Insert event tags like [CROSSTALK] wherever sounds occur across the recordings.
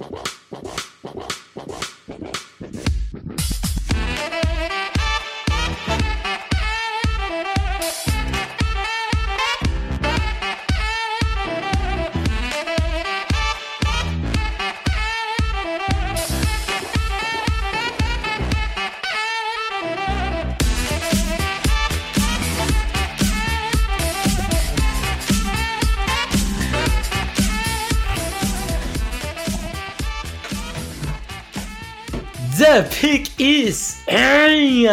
The [LAUGHS]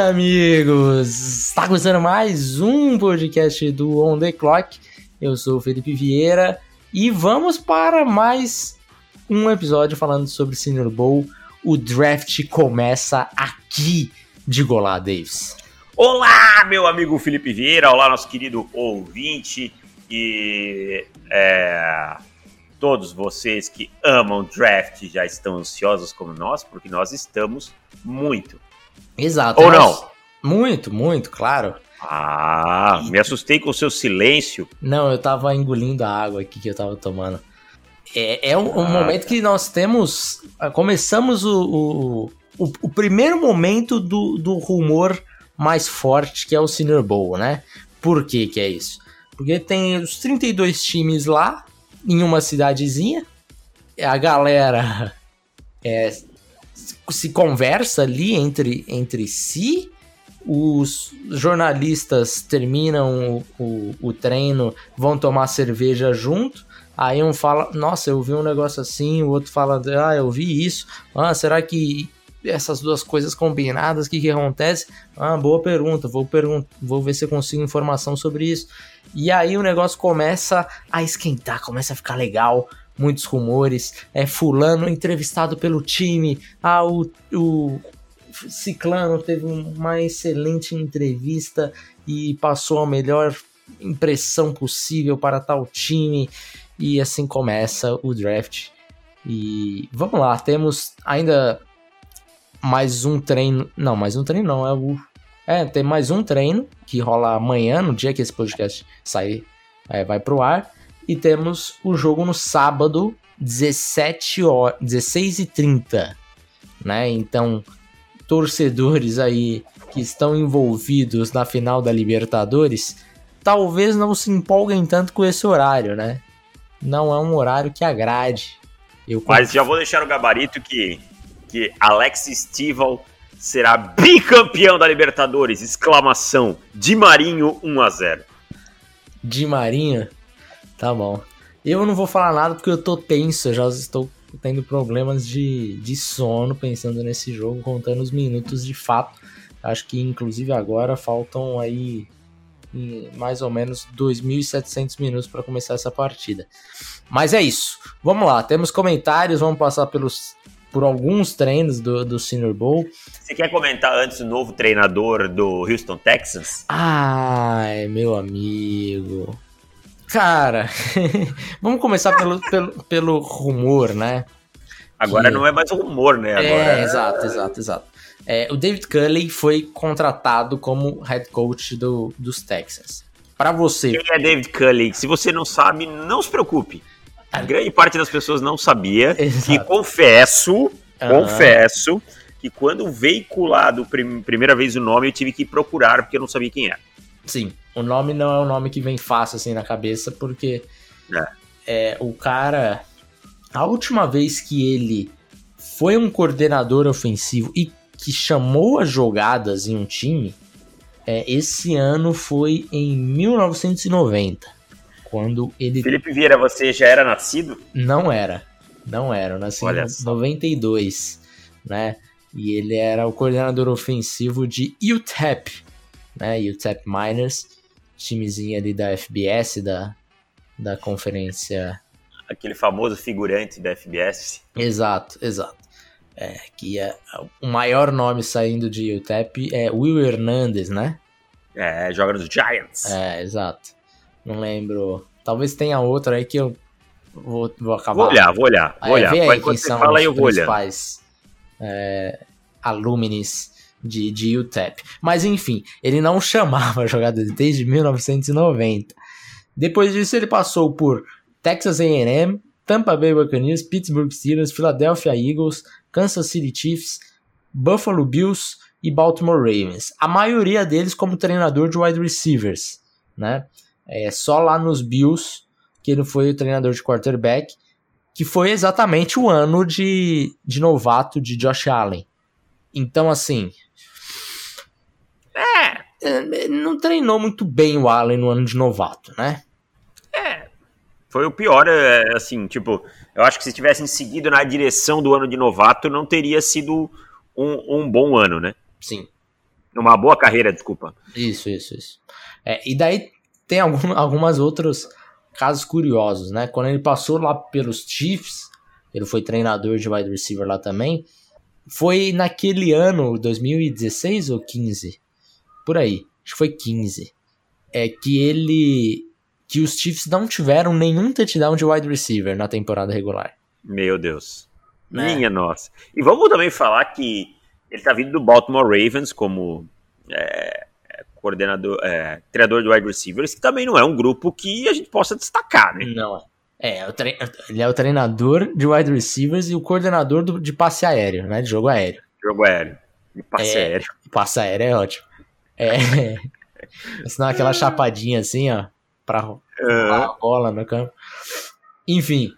amigos! Está começando mais um podcast do On The Clock. Eu sou o Felipe Vieira e vamos para mais um episódio falando sobre Senior Bowl. O draft começa aqui de Golá, Davis. Olá, meu amigo Felipe Vieira, olá, nosso querido ouvinte e é, todos vocês que amam draft já estão ansiosos como nós, porque nós estamos muito. Exato. Ou não? Muito, muito, claro. Ah, me assustei com o seu silêncio. Não, eu tava engolindo a água aqui que eu tava tomando. É, é um, um Ah, momento que nós temos. Começamos o, o, o, o primeiro momento do, do rumor mais forte, que é o Senior Bowl, né? Por que que é isso? Porque tem os 32 times lá, em uma cidadezinha. A galera [LAUGHS] é, se conversa ali entre, entre si. Os jornalistas terminam o, o, o treino, vão tomar cerveja junto. Aí um fala, nossa, eu vi um negócio assim, o outro fala, ah, eu vi isso. Ah, será que essas duas coisas combinadas, o que, que acontece? Ah, boa pergunta, vou, pergun vou ver se eu consigo informação sobre isso. E aí o negócio começa a esquentar, começa a ficar legal, muitos rumores. É fulano entrevistado pelo time. Ah, o, o Ciclano teve uma excelente entrevista e passou a melhor impressão possível para tal time. E assim começa o draft. E vamos lá, temos ainda mais um treino. Não, mais um treino não, é o. É, tem mais um treino que rola amanhã, no dia que esse podcast sair, é, vai pro ar. E temos o jogo no sábado, 17 horas, 16 e 30 né? Então, torcedores aí que estão envolvidos na final da Libertadores, talvez não se empolguem tanto com esse horário, né? Não é um horário que agrade. Eu Mas já vou deixar o gabarito que, que Alex Stival será bicampeão da Libertadores! Exclamação! Di Marinho 1 a 0 De Marinho, tá bom. Eu não vou falar nada porque eu tô tenso, eu já estou tendo problemas de, de sono pensando nesse jogo, contando os minutos de fato. Acho que inclusive agora faltam aí mais ou menos 2.700 minutos para começar essa partida. Mas é isso. Vamos lá, temos comentários, vamos passar pelos por alguns treinos do, do Senior Bowl. Você quer comentar antes o novo treinador do Houston Texans? Ai, meu amigo. Cara, [LAUGHS] vamos começar pelo, pelo, pelo rumor, né? Agora Que- não é mais um rumor, né? Agora É, exato, exato, exato. É, o David Culley foi contratado como head coach do, dos Texans. Para você, Quem é David Culley? Se você não sabe, não se preocupe. A grande parte das pessoas não sabia. E Exato. confesso, Aham. confesso, que quando veiculado prim primeira vez o nome, eu tive que procurar, porque eu não sabia quem era. sim, o nome não é um nome que vem fácil assim na cabeça, porque é, o cara. A última vez que ele foi um coordenador ofensivo e que chamou as jogadas em um time, é, esse ano foi em 1990. Quando ele Felipe Vieira, você já era nascido? Não era. Não era. Eu nasci Olha em só. 92, né? E ele era o coordenador ofensivo de UTEP, né? UTEP Miners, timezinho ali da FBS, da, da conferência. Aquele famoso figurante da FBS. Exato, exato. É, que é o maior nome saindo de UTEP é Will Hernandez, né? É, joga nos Giants. É, exato. Não lembro. Talvez tenha outra aí que eu vou, vou acabar. Vou olhar, vou olhar, vou É, olhar. vê aí quem são fala aí, os principais é, alumnis de, de UTEP. Mas enfim, ele não [LAUGHS] chamava jogada desde 1990. Depois disso ele passou por Texas A&M, Tampa Bay Buccaneers, Pittsburgh Steelers, Philadelphia Eagles, Kansas City Chiefs, Buffalo Bills e Baltimore Ravens. A maioria deles como treinador de wide receivers, né? É só lá nos Bills que ele foi o treinador de quarterback, que foi exatamente o ano de, de novato de Josh Allen. Então, assim. É. Não treinou muito bem o Allen no ano de novato, né? É. Foi o pior, é, assim, tipo, eu acho que se tivessem seguido na direção do ano de novato, não teria sido um, um bom ano, né? Sim. Uma boa carreira, desculpa. Isso, isso, isso. É, e daí tem algum, algumas outros casos curiosos, né? Quando ele passou lá pelos Chiefs, ele foi treinador de wide receiver lá também. Foi naquele ano, 2016 ou 15? Por aí, acho que foi 15. É que ele. Que os Chiefs não tiveram nenhum touchdown de wide receiver na temporada regular. Meu Deus. Né? Minha nossa. E vamos também falar que ele tá vindo do Baltimore Ravens como é, coordenador, é, treinador de wide receivers, que também não é um grupo que a gente possa destacar, né? Não. É, é ele é o treinador de wide receivers e o coordenador do, de passe aéreo, né? De jogo aéreo. Jogo aéreo. De passe é, aéreo. Passe aéreo é ótimo. É. Senão aquela chapadinha assim, ó, pra uhum. a bola no campo. Enfim.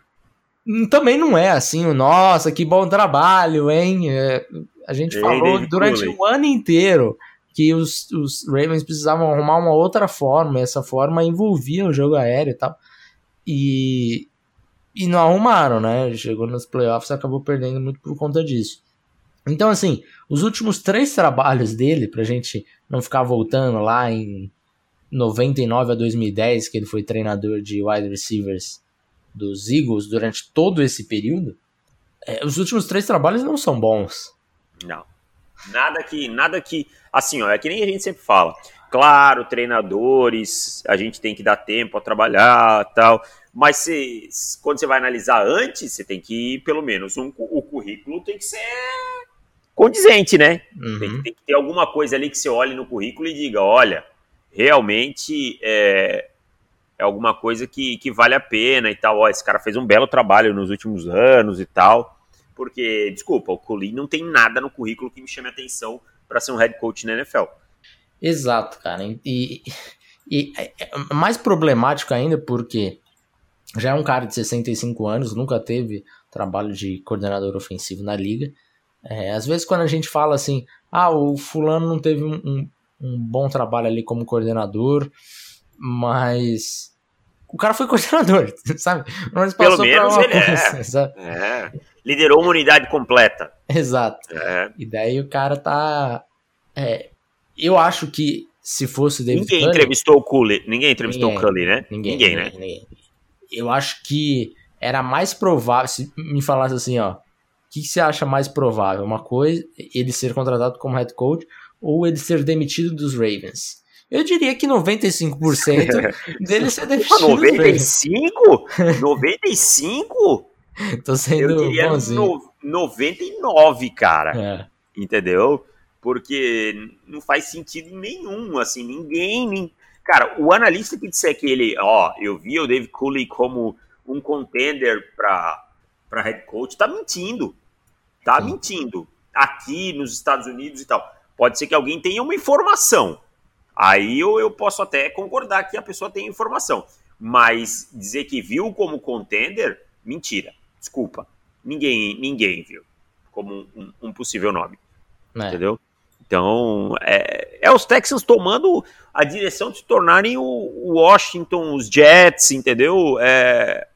Também não é assim, o nossa, que bom trabalho, hein? É, a gente falou durante o ano inteiro que os, os Ravens precisavam arrumar uma outra forma, essa forma envolvia o jogo aéreo e tal. E, e não arrumaram, né? Chegou nos playoffs e acabou perdendo muito por conta disso. Então, assim, os últimos três trabalhos dele, pra gente não ficar voltando lá em 99 a 2010, que ele foi treinador de wide receivers dos Eagles durante todo esse período, é, os últimos três trabalhos não são bons. Não. Nada que, nada que, assim, ó, é que nem a gente sempre fala. Claro, treinadores, a gente tem que dar tempo a trabalhar, tal. Mas se, quando você vai analisar antes, você tem que, pelo menos, um, o currículo tem que ser condizente, né? Uhum. Tem, tem, que ter alguma coisa ali que você olhe no currículo e diga, olha, realmente é, é alguma coisa que, que vale a pena e tal. Ó, esse cara fez um belo trabalho nos últimos anos e tal. Porque, desculpa, o Colin não tem nada no currículo que me chame a atenção para ser um head coach na NFL. Exato, cara. E, e é, é mais problemático ainda porque já é um cara de 65 anos, nunca teve trabalho de coordenador ofensivo na liga. É, às vezes quando a gente fala assim, ah, o fulano não teve um, um, um bom trabalho ali como coordenador, mas o cara foi [LAUGHS] coordenador, [LAUGHS] sabe? Mas Pelo menos ele coisa, é. [LAUGHS] é. Liderou uma unidade completa. Exato. É. E daí o cara tá. É, eu acho que se fosse David Ninguém Cully, entrevistou o Cully. Ninguém entrevistou ninguém, o Cully, né? Ninguém, ninguém, né? Ninguém. Eu acho que era mais provável. Se me falasse assim, ó. O que, você acha mais provável? Uma coisa, ele ser contratado como head coach ou ele ser demitido dos Ravens? Eu diria que 95% [LAUGHS] dele ser demitido. 95? 95? [LAUGHS] Tô sendo Eu diria bonzinho. no, 99, cara. É. Entendeu? Porque não faz sentido nenhum, assim, ninguém, nem... Cara, o analista que disser que ele, ó, eu vi o Dave Cooley como um contender para para head coach, tá mentindo. Tá Sim. mentindo. Aqui nos Estados Unidos e tal. Pode ser que alguém tenha uma informação. Aí eu, eu posso até concordar que a pessoa tem informação. Mas dizer que viu como contender, mentira. Desculpa. Ninguém, ninguém viu como um, um possível nome. É. Entendeu? Então, é, é, os Texans tomando a direção de se tornarem o, o Washington, os Jets, entendeu? É,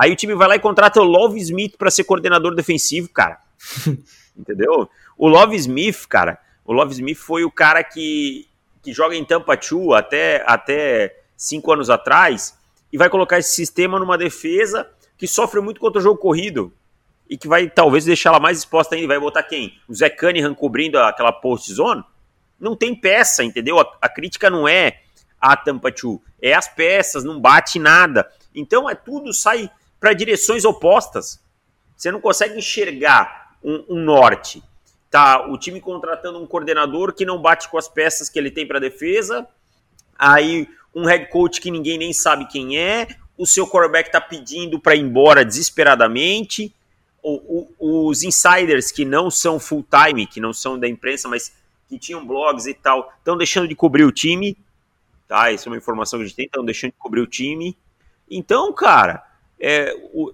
aí o time vai lá e contrata o Love Smith para ser coordenador defensivo, cara. [LAUGHS] entendeu? O Love Smith, cara, o Love Smith foi o cara que que joga em Tampa 2 até, até cinco anos atrás e vai colocar esse sistema numa defesa que sofre muito contra o jogo corrido e que vai talvez deixar ela mais exposta ainda. Vai botar quem? O Zé Cunningham cobrindo aquela post zone? Não tem peça, entendeu? A, a crítica não é a Tampa 2, é as peças, não bate nada. Então é tudo sai para direções opostas. Você não consegue enxergar um, um norte tá o time contratando um coordenador que não bate com as peças que ele tem para defesa, aí um head coach que ninguém nem sabe quem é, o seu quarterback está pedindo para ir embora desesperadamente, o, o, os insiders que não são full-time, que não são da imprensa, mas que tinham blogs e tal, estão deixando de cobrir o time, tá? Essa é uma informação que a gente tem, estão deixando de cobrir o time. Então, cara, é, o,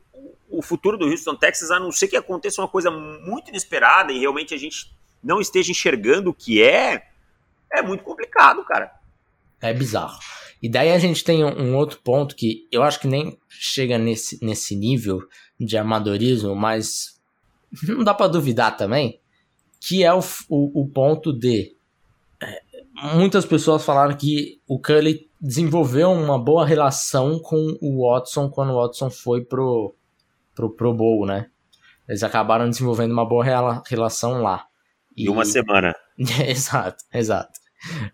o futuro do Houston Texas, a não ser que aconteça uma coisa muito inesperada e realmente a gente não esteja enxergando o que é, é muito complicado, cara. É bizarro. E daí a gente tem um, outro ponto que eu acho que nem chega nesse, nesse nível de amadorismo, mas não dá para duvidar também, que é o, o, o ponto de é, muitas pessoas falaram que o Cully desenvolveu uma boa relação com o Watson quando o Watson foi pro, pro Pro Bowl, né? Eles acabaram desenvolvendo uma boa relação lá. E uma semana. [LAUGHS] exato, exato.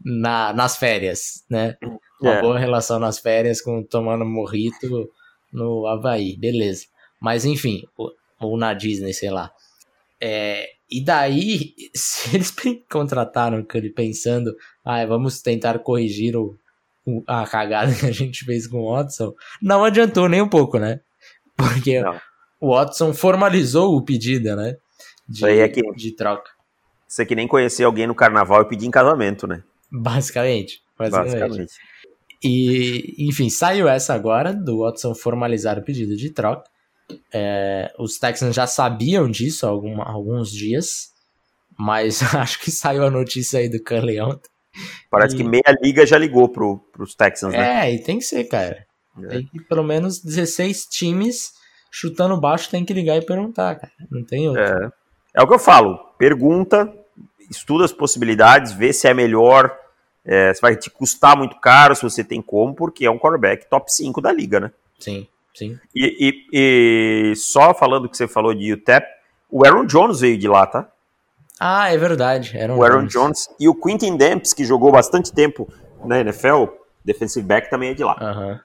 Na, nas férias, né? Uma é. boa relação nas férias com tomando morrito no Havaí, beleza. Mas enfim, ou, ou na Disney, sei lá. É, e daí, [LAUGHS] se eles [LAUGHS] contrataram o Curry pensando, ah, vamos tentar corrigir o, a cagada [LAUGHS] que a gente fez com o Watson, não adiantou nem um pouco, né? Porque não. o Watson formalizou o pedido, né? De, é que, de troca. Você que nem conhecer alguém no carnaval e pedir em casamento, né? Basicamente. Basicamente. basicamente. E, enfim, saiu essa agora do Watson formalizar o pedido de troca. É, os Texans já sabiam disso há algum, alguns dias, mas [LAUGHS] acho que saiu a notícia aí do Curley ontem. Parece e... que meia liga já ligou pro, pros Texans, né? É, e tem que ser, cara. É. Tem que pelo menos 16 times chutando baixo tem que ligar e perguntar, cara. Não tem outro. É, é o que eu falo. Pergunta, estuda as possibilidades, vê se é melhor. É, se vai te custar muito caro se você tem como, porque é um quarterback top 5 da liga, né? Sim, sim. E, e, e só falando que você falou de UTEP, o Aaron Jones veio de lá, tá? Ah, é verdade. Aaron o Aaron Jones. Jones. e o Quintin Demps, que jogou bastante tempo na NFL, defensive back, também é de lá. Uhum.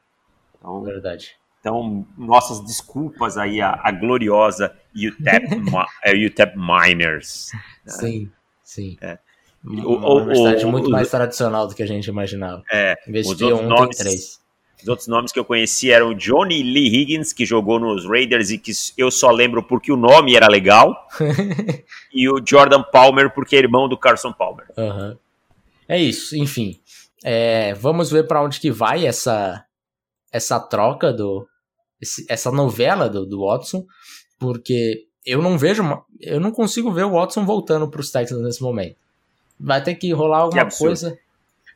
Então, verdade. Então, nossas desculpas aí à, à gloriosa UTEP, [LAUGHS] UTEP Miners. Sim. Sim. É. Uma, o, universidade o, muito o, mais tradicional do que a gente imaginava. É, outros, um, nomes, os outros nomes que eu conheci eram Johnny Lee Higgins, que jogou nos Raiders e que eu só lembro porque o nome era legal, [LAUGHS] e o Jordan Palmer, porque é irmão do Carson Palmer. Uhum. É isso, enfim. É, vamos ver para onde que vai essa, essa troca, do esse, essa novela do, do Watson, porque eu não vejo, eu não consigo ver o Watson voltando para os Texans nesse momento. Vai ter que rolar alguma coisa.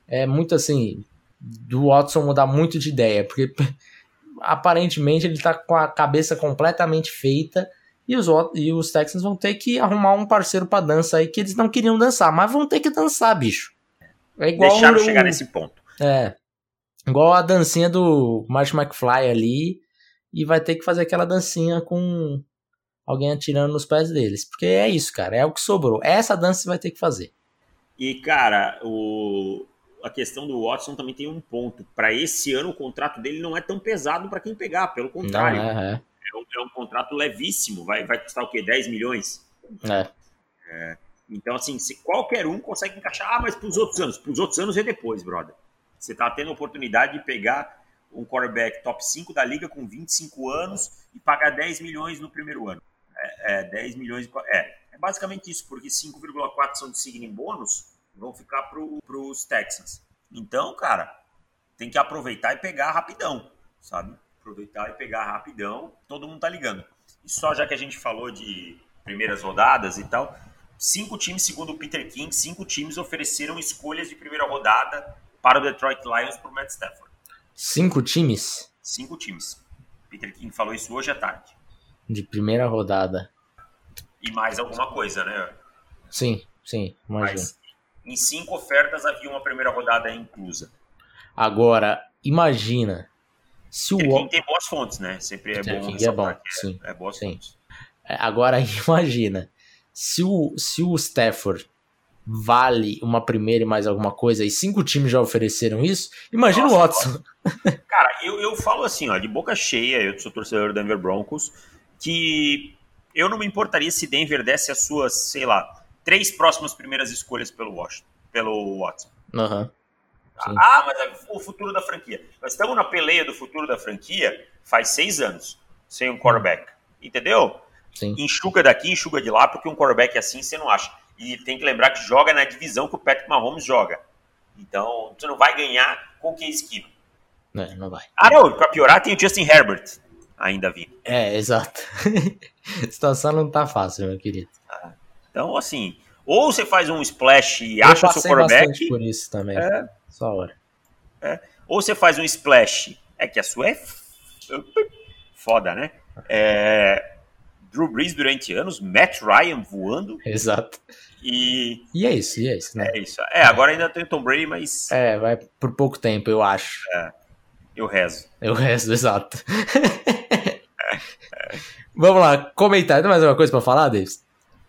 É muito assim, do Watson mudar muito de ideia, porque [LAUGHS] aparentemente ele está com a cabeça completamente feita e os, e os Texans vão ter que arrumar um parceiro para dança aí que eles não queriam dançar, mas vão ter que dançar, bicho. É igual Deixaram o, chegar nesse ponto. É. Igual a dancinha do Marsh McFly ali e vai ter que fazer aquela dancinha com alguém atirando nos pés deles. Porque é isso, cara. É o que sobrou. Essa dança você vai ter que fazer. E, cara, o... a questão do Watson também tem um ponto. Para esse ano, o contrato dele não é tão pesado para quem pegar. Pelo contrário. Não, é, é. É, um, é, um, contrato levíssimo. Vai, vai custar o quê? 10 milhões? É. é. Então, assim, se qualquer um consegue encaixar, ah, mas para os outros anos. Para os outros anos é depois, brother. Você tá tendo a oportunidade de pegar um quarterback top 5 da liga com 25 anos e pagar 10 milhões no primeiro ano é, é 10 milhões de. É, é basicamente isso, porque 5,4 são de signing bônus, vão ficar para os Texans. Então, cara, tem que aproveitar e pegar rapidão, sabe? Aproveitar e pegar rapidão, todo mundo tá ligando. E só já que a gente falou de primeiras rodadas e tal, cinco times, segundo o Peter King, cinco times ofereceram escolhas de primeira rodada para o Detroit Lions para o Matt Stafford. Cinco times? Cinco times. Peter King falou isso hoje à tarde de primeira rodada. E mais alguma coisa, né? Sim, sim, imagina. Mas em cinco ofertas havia uma primeira rodada inclusa. Agora, imagina se o Quem tem boas fontes, né? Sempre é bom. É bom, é, sim. É boas sim. fontes. É, agora, [LAUGHS] imagina se o, se o Stafford vale uma primeira e mais alguma coisa, e cinco times já ofereceram isso, imagina Nossa, o Watson. Cara, eu, eu falo assim, ó, de boca cheia, eu sou torcedor do Denver Broncos, que eu não me importaria se Denver desse as suas, sei lá, três próximas primeiras escolhas pelo Washington, pelo Watson. Uhum. Ah, mas é o futuro da franquia. Nós estamos na peleia do futuro da franquia faz seis anos, sem um quarterback. Entendeu? Sim. Enxuga daqui, enxuga de lá, porque um quarterback assim você não acha. E tem que lembrar que joga na divisão que o Patrick Mahomes joga. Então, você não vai ganhar com o Case Keenum. É, não vai. Ah, não, pra piorar tem o Justin Herbert ainda vindo. É, exato. [LAUGHS] a situação não tá fácil, meu querido. Então, assim, ou você faz um splash e Eu acha o seu quarterback, por isso também. É. Só hora. ou você faz um splash, é que a sua é foda, né? É, Drew Brees durante anos, Matt Ryan voando Exato. e E é isso, e é isso, né? é isso. É, agora ainda tem o Tom Brady, mas É, vai por pouco tempo, eu acho. eu rezo. É o resto, exato. [LAUGHS] vamos lá, comentário. Tem mais alguma coisa pra falar, Davis?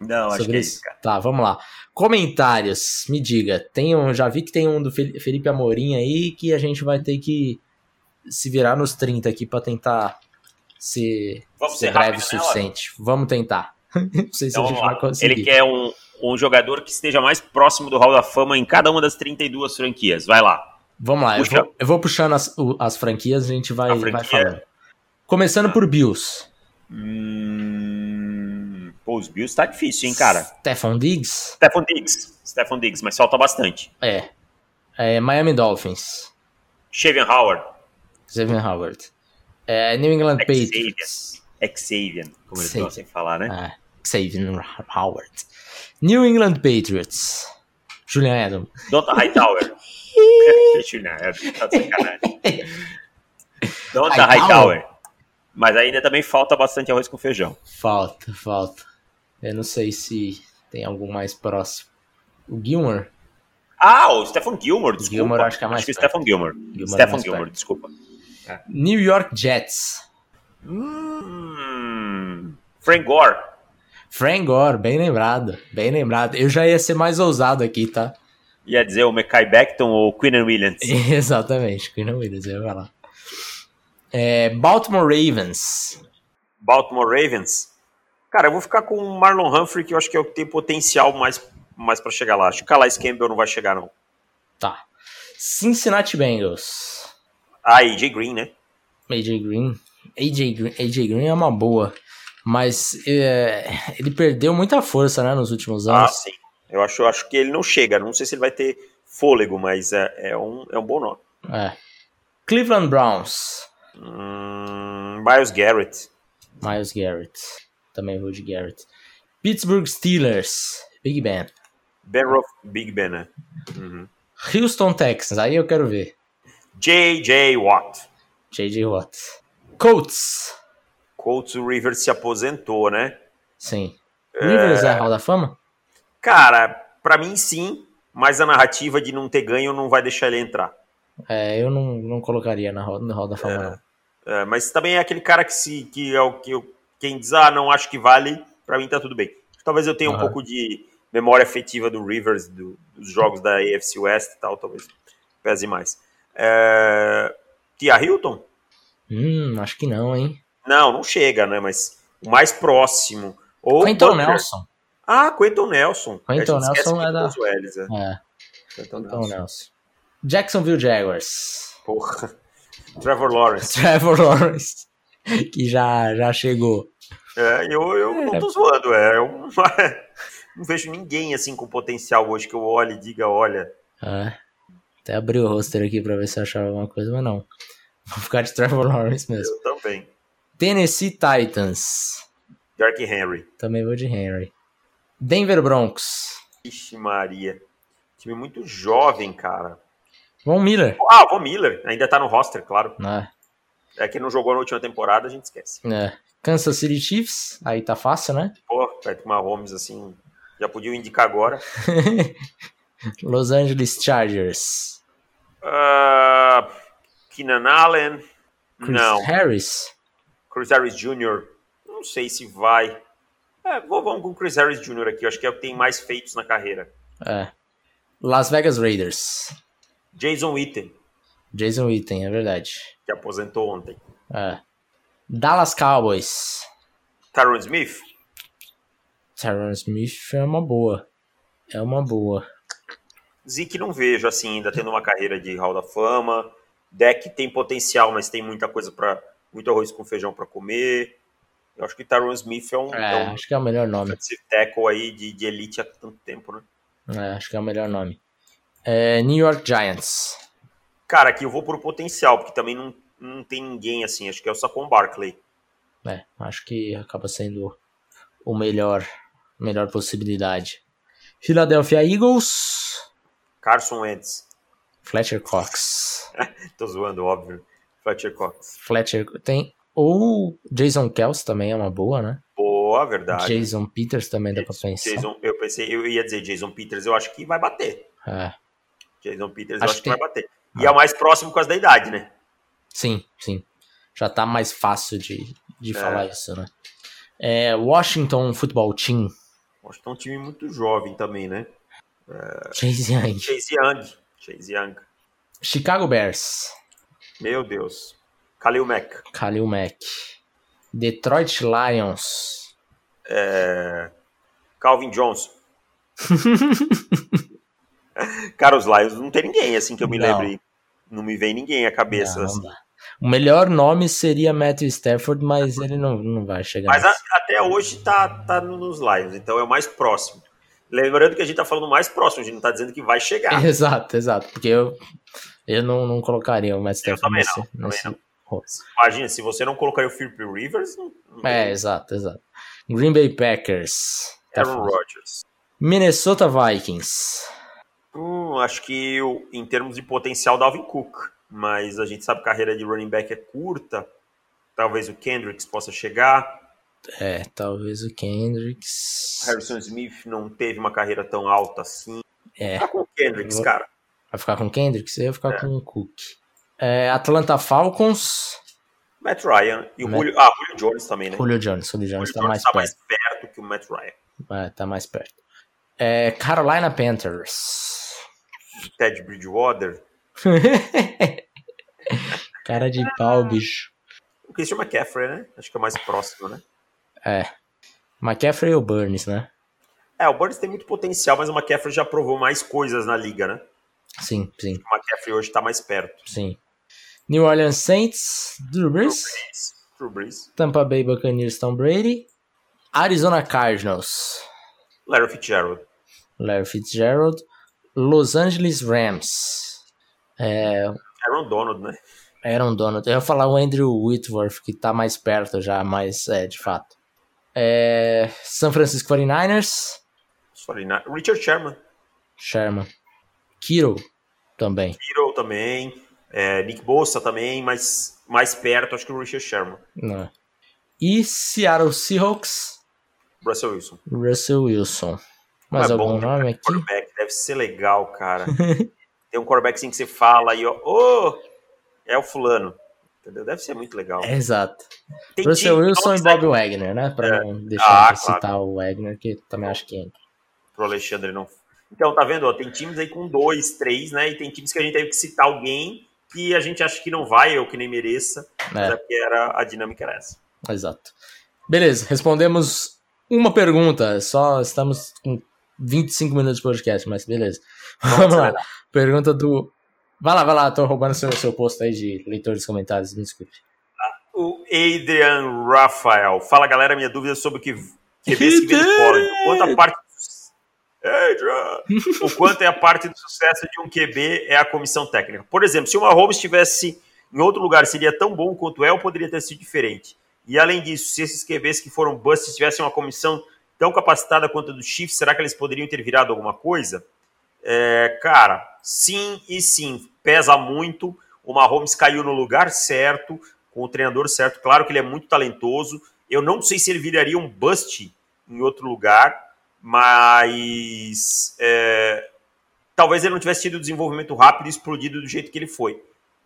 Não, acho que é isso? cara. Tá, vamos lá. Comentários, me diga. Tem um, já vi que tem um do Fel- Felipe Amorim aí que a gente vai ter que se virar nos 30 aqui pra tentar ser, Vamos ser ser breve o rápido, né, suficiente. Vamos tentar. [LAUGHS] Não sei se Então a gente vai conseguir. Ele quer um, um jogador que esteja mais próximo do Hall da Fama em cada uma das 32 franquias. Vai lá. Vamos lá, eu vou, eu vou puxando as, as franquias, a gente vai, A vai falando. Começando por Bills. Hum, pô, os Bills tá difícil, hein, cara? Stefan Diggs. Stefan Diggs. Stefan Diggs, mas falta bastante. É. É, Miami Dolphins. Shavian Howard. Xavier Howard. É, New England Xavier. Patriots. Xavier, como eles Xavier. gostam de falar, né? Ah, Xavier Howard. New England Patriots. Julian Adam. Donta Hightower. [LAUGHS] Deixa eu ir, tá de sacanagem. Donta Hightower. Hightower. Mas ainda também falta bastante arroz com feijão. Falta, falta. Eu não sei se tem algum mais próximo. O Gilmore. Ah, o Stephen Gilmore, desculpa. Gilmore acho que é mais Acho que perto. Stephen Gilmore. Gilmore é Stephen mais Gilmore, desculpa. New York Jets. Hum, Frank Gore. Frank Gore, bem lembrado. Bem lembrado. Eu já ia ser mais ousado aqui, tá? Ia dizer o Mekai Beckton ou Quinn Williams. [LAUGHS] Exatamente, Queen Williams, eu ia falar. É, Baltimore Ravens. Baltimore Ravens. Cara, eu vou ficar com o Marlon Humphrey, que eu acho que é o que tem potencial mais, mais para chegar lá. Acho que o Calais Campbell não vai chegar, não. Tá. Cincinnati Bengals. Ah, AJ Green, né? AJ Green. AJ Green, AJ Green é uma boa. Mas é, ele perdeu muita força, né, nos últimos Ah, anos. sim. Eu acho, eu acho que ele não chega. Não sei se ele vai ter fôlego, mas é, é, um, é um bom nome. É. Cleveland Browns. Hum, Miles Garrett. Miles Garrett. Também vou de Garrett. Pittsburgh Steelers. Big Ben. Ben Roth, Big Ben, né? Uhum. Houston Texans. Aí eu quero ver. J.J. Watt. J.J. Watt. Colts. Colts, o Rivers se aposentou, né? Sim. Rivers é Hall da Fama? Cara, pra mim sim, mas a narrativa de não ter ganho não vai deixar ele entrar. É, eu não, não colocaria na, Hall- no Hall da Fama, não. É, mas também é aquele cara que se que é o que eu, quem diz, ah, não acho que vale, pra mim tá tudo bem. Talvez eu tenha um pouco de memória afetiva do Rivers, do- dos jogos da AFC West e tal, talvez pese mais. É, Tia Hilton? Hum, acho que não, hein? Não, não chega, né? Mas o mais próximo. Ou Quentin Butker. Nelson. Ah, Quentin Nelson. Quentin Nelson é que da- L's, é. É, Quentin Nelson. Nelson. Jacksonville Jaguars. Porra. [LAUGHS] Trevor Lawrence. [LAUGHS] Trevor Lawrence. Que já, já chegou. É, eu, eu não tô zoando, é. Eu [LAUGHS] não vejo ninguém assim com potencial hoje que eu olhe e diga, olha. É. Até abri o roster aqui pra ver se eu achava alguma coisa, mas não. Vou ficar de Trevor Lawrence mesmo. Eu também. Tennessee Titans. Derrick Henry. Também vou de Henry. Denver Broncos. Ixi, Maria. Time muito jovem, cara. Von Miller. Ah, Von Miller. Ainda tá no roster, claro. né? É que não jogou na última temporada, a gente esquece. É. Kansas City Chiefs. Aí tá fácil, né? Pô, Patrick Mahomes, assim, já podia indicar agora. [LAUGHS] Los Angeles Chargers. Ah, Keenan Allen. Chris não. Harris. Chris Harris Jr. Não sei se vai. É, vou, vamos com o Chris Harris Jr. aqui. Eu acho que é o que tem mais feitos na carreira. É. Las Vegas Raiders. Jason Witten, Jason Witten, é verdade. que aposentou ontem. É. Dallas Cowboys. Tyron Smith. Tyron Smith é uma boa. É uma boa. Zeke não vejo assim, ainda tendo uma carreira de Hall da Fama. Deck tem potencial, mas tem muita coisa para muito arroz com feijão para comer. Eu acho que Tyron Smith é um, É, é um acho que é o melhor nome. defensive tackle aí de, de elite há tanto tempo, né? É, acho que é o melhor nome. É, New York Giants. Cara, aqui eu vou por potencial, porque também não, não tem ninguém assim. Acho que é o Saquon Barkley. É, acho que acaba sendo o melhor, melhor possibilidade. Philadelphia Eagles. Carson Wentz. Fletcher Cox. [LAUGHS] Tô zoando, óbvio. Fletcher Cox. Fletcher tem. Ou Jason Kelsey também é uma boa, né? Boa, verdade. Jason Peters também dá pra pensar. Jason, eu pensei, eu ia dizer Jason Peters, eu acho que vai bater. É, Jason Peters, Acho eu acho que, que- vai bater. E é o mais próximo por causa da idade, né? Sim, sim. Já tá mais fácil de, de É. falar isso, né? É, Washington Football Team. Que é um time muito jovem também, né? Chase Young. Chase Young. Chase Young. Chicago Bears. Meu Deus. Khalil Mack. Khalil Mack. Detroit Lions. Calvin Johnson. [LAUGHS] Cara, os Lions não tem ninguém assim que eu me Não. lembre. Não me vem ninguém à cabeça. Não, assim. O melhor nome seria Matthew Stafford, mas ele não, não vai chegar. Mas a- até hoje tá, tá nos Lions, então é o mais próximo. Lembrando que a gente tá falando mais próximo, a gente não tá dizendo que vai chegar. [LAUGHS] Exato, exato. Porque eu, eu não, não colocaria o Matthew Eu Stafford nesse, não, nesse não. Imagina, se você não colocaria o Philip Rivers, não, não É, exato, exato. Green Bay Packers. Tá Aaron fácil. Rodgers. Minnesota Vikings. Acho que o- em termos de potencial, Dalvin Cook. Mas a gente sabe que a carreira de running back é curta. Talvez o Kendricks possa chegar. É, talvez o Kendricks. Harrison Smith não teve uma carreira tão alta assim. É. Tá com o Kendricks, Vou- cara. Vai ficar com o Kendricks? Eu ia ficar É. com o Cook. É, Atlanta Falcons. Matt Ryan e o Matt- Julio, ah, Julio Jones também, né? Julio Jones. Julio Jones Julio tá Jones mais tá perto. mais perto que o Matt Ryan. É, tá mais perto. É, Carolina Panthers. Ted Bridgewater. [LAUGHS] Cara de pau, bicho. O Christian McCaffrey, né? Acho que é o mais próximo, né? É. McCaffrey ou Burns, né? É, o Burns tem muito potencial, mas o McCaffrey já provou mais coisas na liga, né? Sim, sim, O McCaffrey hoje tá mais perto. sim. New Orleans Saints, Drew Brees. Drew Brees. Tampa Bay Buccaneers, Tom Brady. Arizona Cardinals, Larry Fitzgerald. Larry Fitzgerald. Los Angeles Rams. É, Aaron Donald, né? Aaron Donald. Eu ia falar o Andrew Whitworth, que tá mais perto já, mas é, de fato. É, San Francisco 49ers, Sorry, na- Richard Sherman. Sherman. Kiro também. Hero também. É, Nick Bosa também, mas mais perto, acho que o Richard Sherman. Não. E Seattle Seahawks, Russell Wilson. Russell Wilson. Mais é algum bom ter nome aqui? Deve ser legal, cara. [LAUGHS] Tem um quarterback assim que você fala e ó, ô, é o fulano. Entendeu? Deve ser muito legal. Exato. Tem Russell Wilson e Bob Wagner, né? Pra É. não deixar Ah, de citar o Wagner, que também acho que entra. pro Alexandre não. Então, tá vendo? ó, tem times aí com dois, três, né? E tem times que a gente teve que citar alguém que a gente acha que não vai ou que nem mereça. Mas É. é porque era, a dinâmica era essa. Exato. Beleza, respondemos uma pergunta. Só estamos com 25 minutos de podcast, mas beleza. Vamos lá. Pergunta do. Vai lá, vai lá, tô roubando seu, seu posto aí de leitor dos comentários, me desculpe. O Adrian Rafael. Fala, galera, minha dúvida sobre o que QBs que vem de fora. O quanto a parte. Adrian! o quanto é a parte do sucesso de um QB é a comissão técnica. Por exemplo, se o Mahomes estivesse em outro lugar, seria tão bom quanto é ou poderia ter sido diferente? E além disso, se esses QBs que foram busts tivessem uma comissão tão capacitada quanto a do Chiefs, será que eles poderiam ter virado alguma coisa? É, cara, sim e sim. Pesa muito. O Mahomes caiu no lugar certo, com o treinador certo. Claro que ele é muito talentoso. Eu não sei se ele viraria um bust em outro lugar, mas é, talvez ele não tivesse tido desenvolvimento rápido e explodido do jeito que ele foi.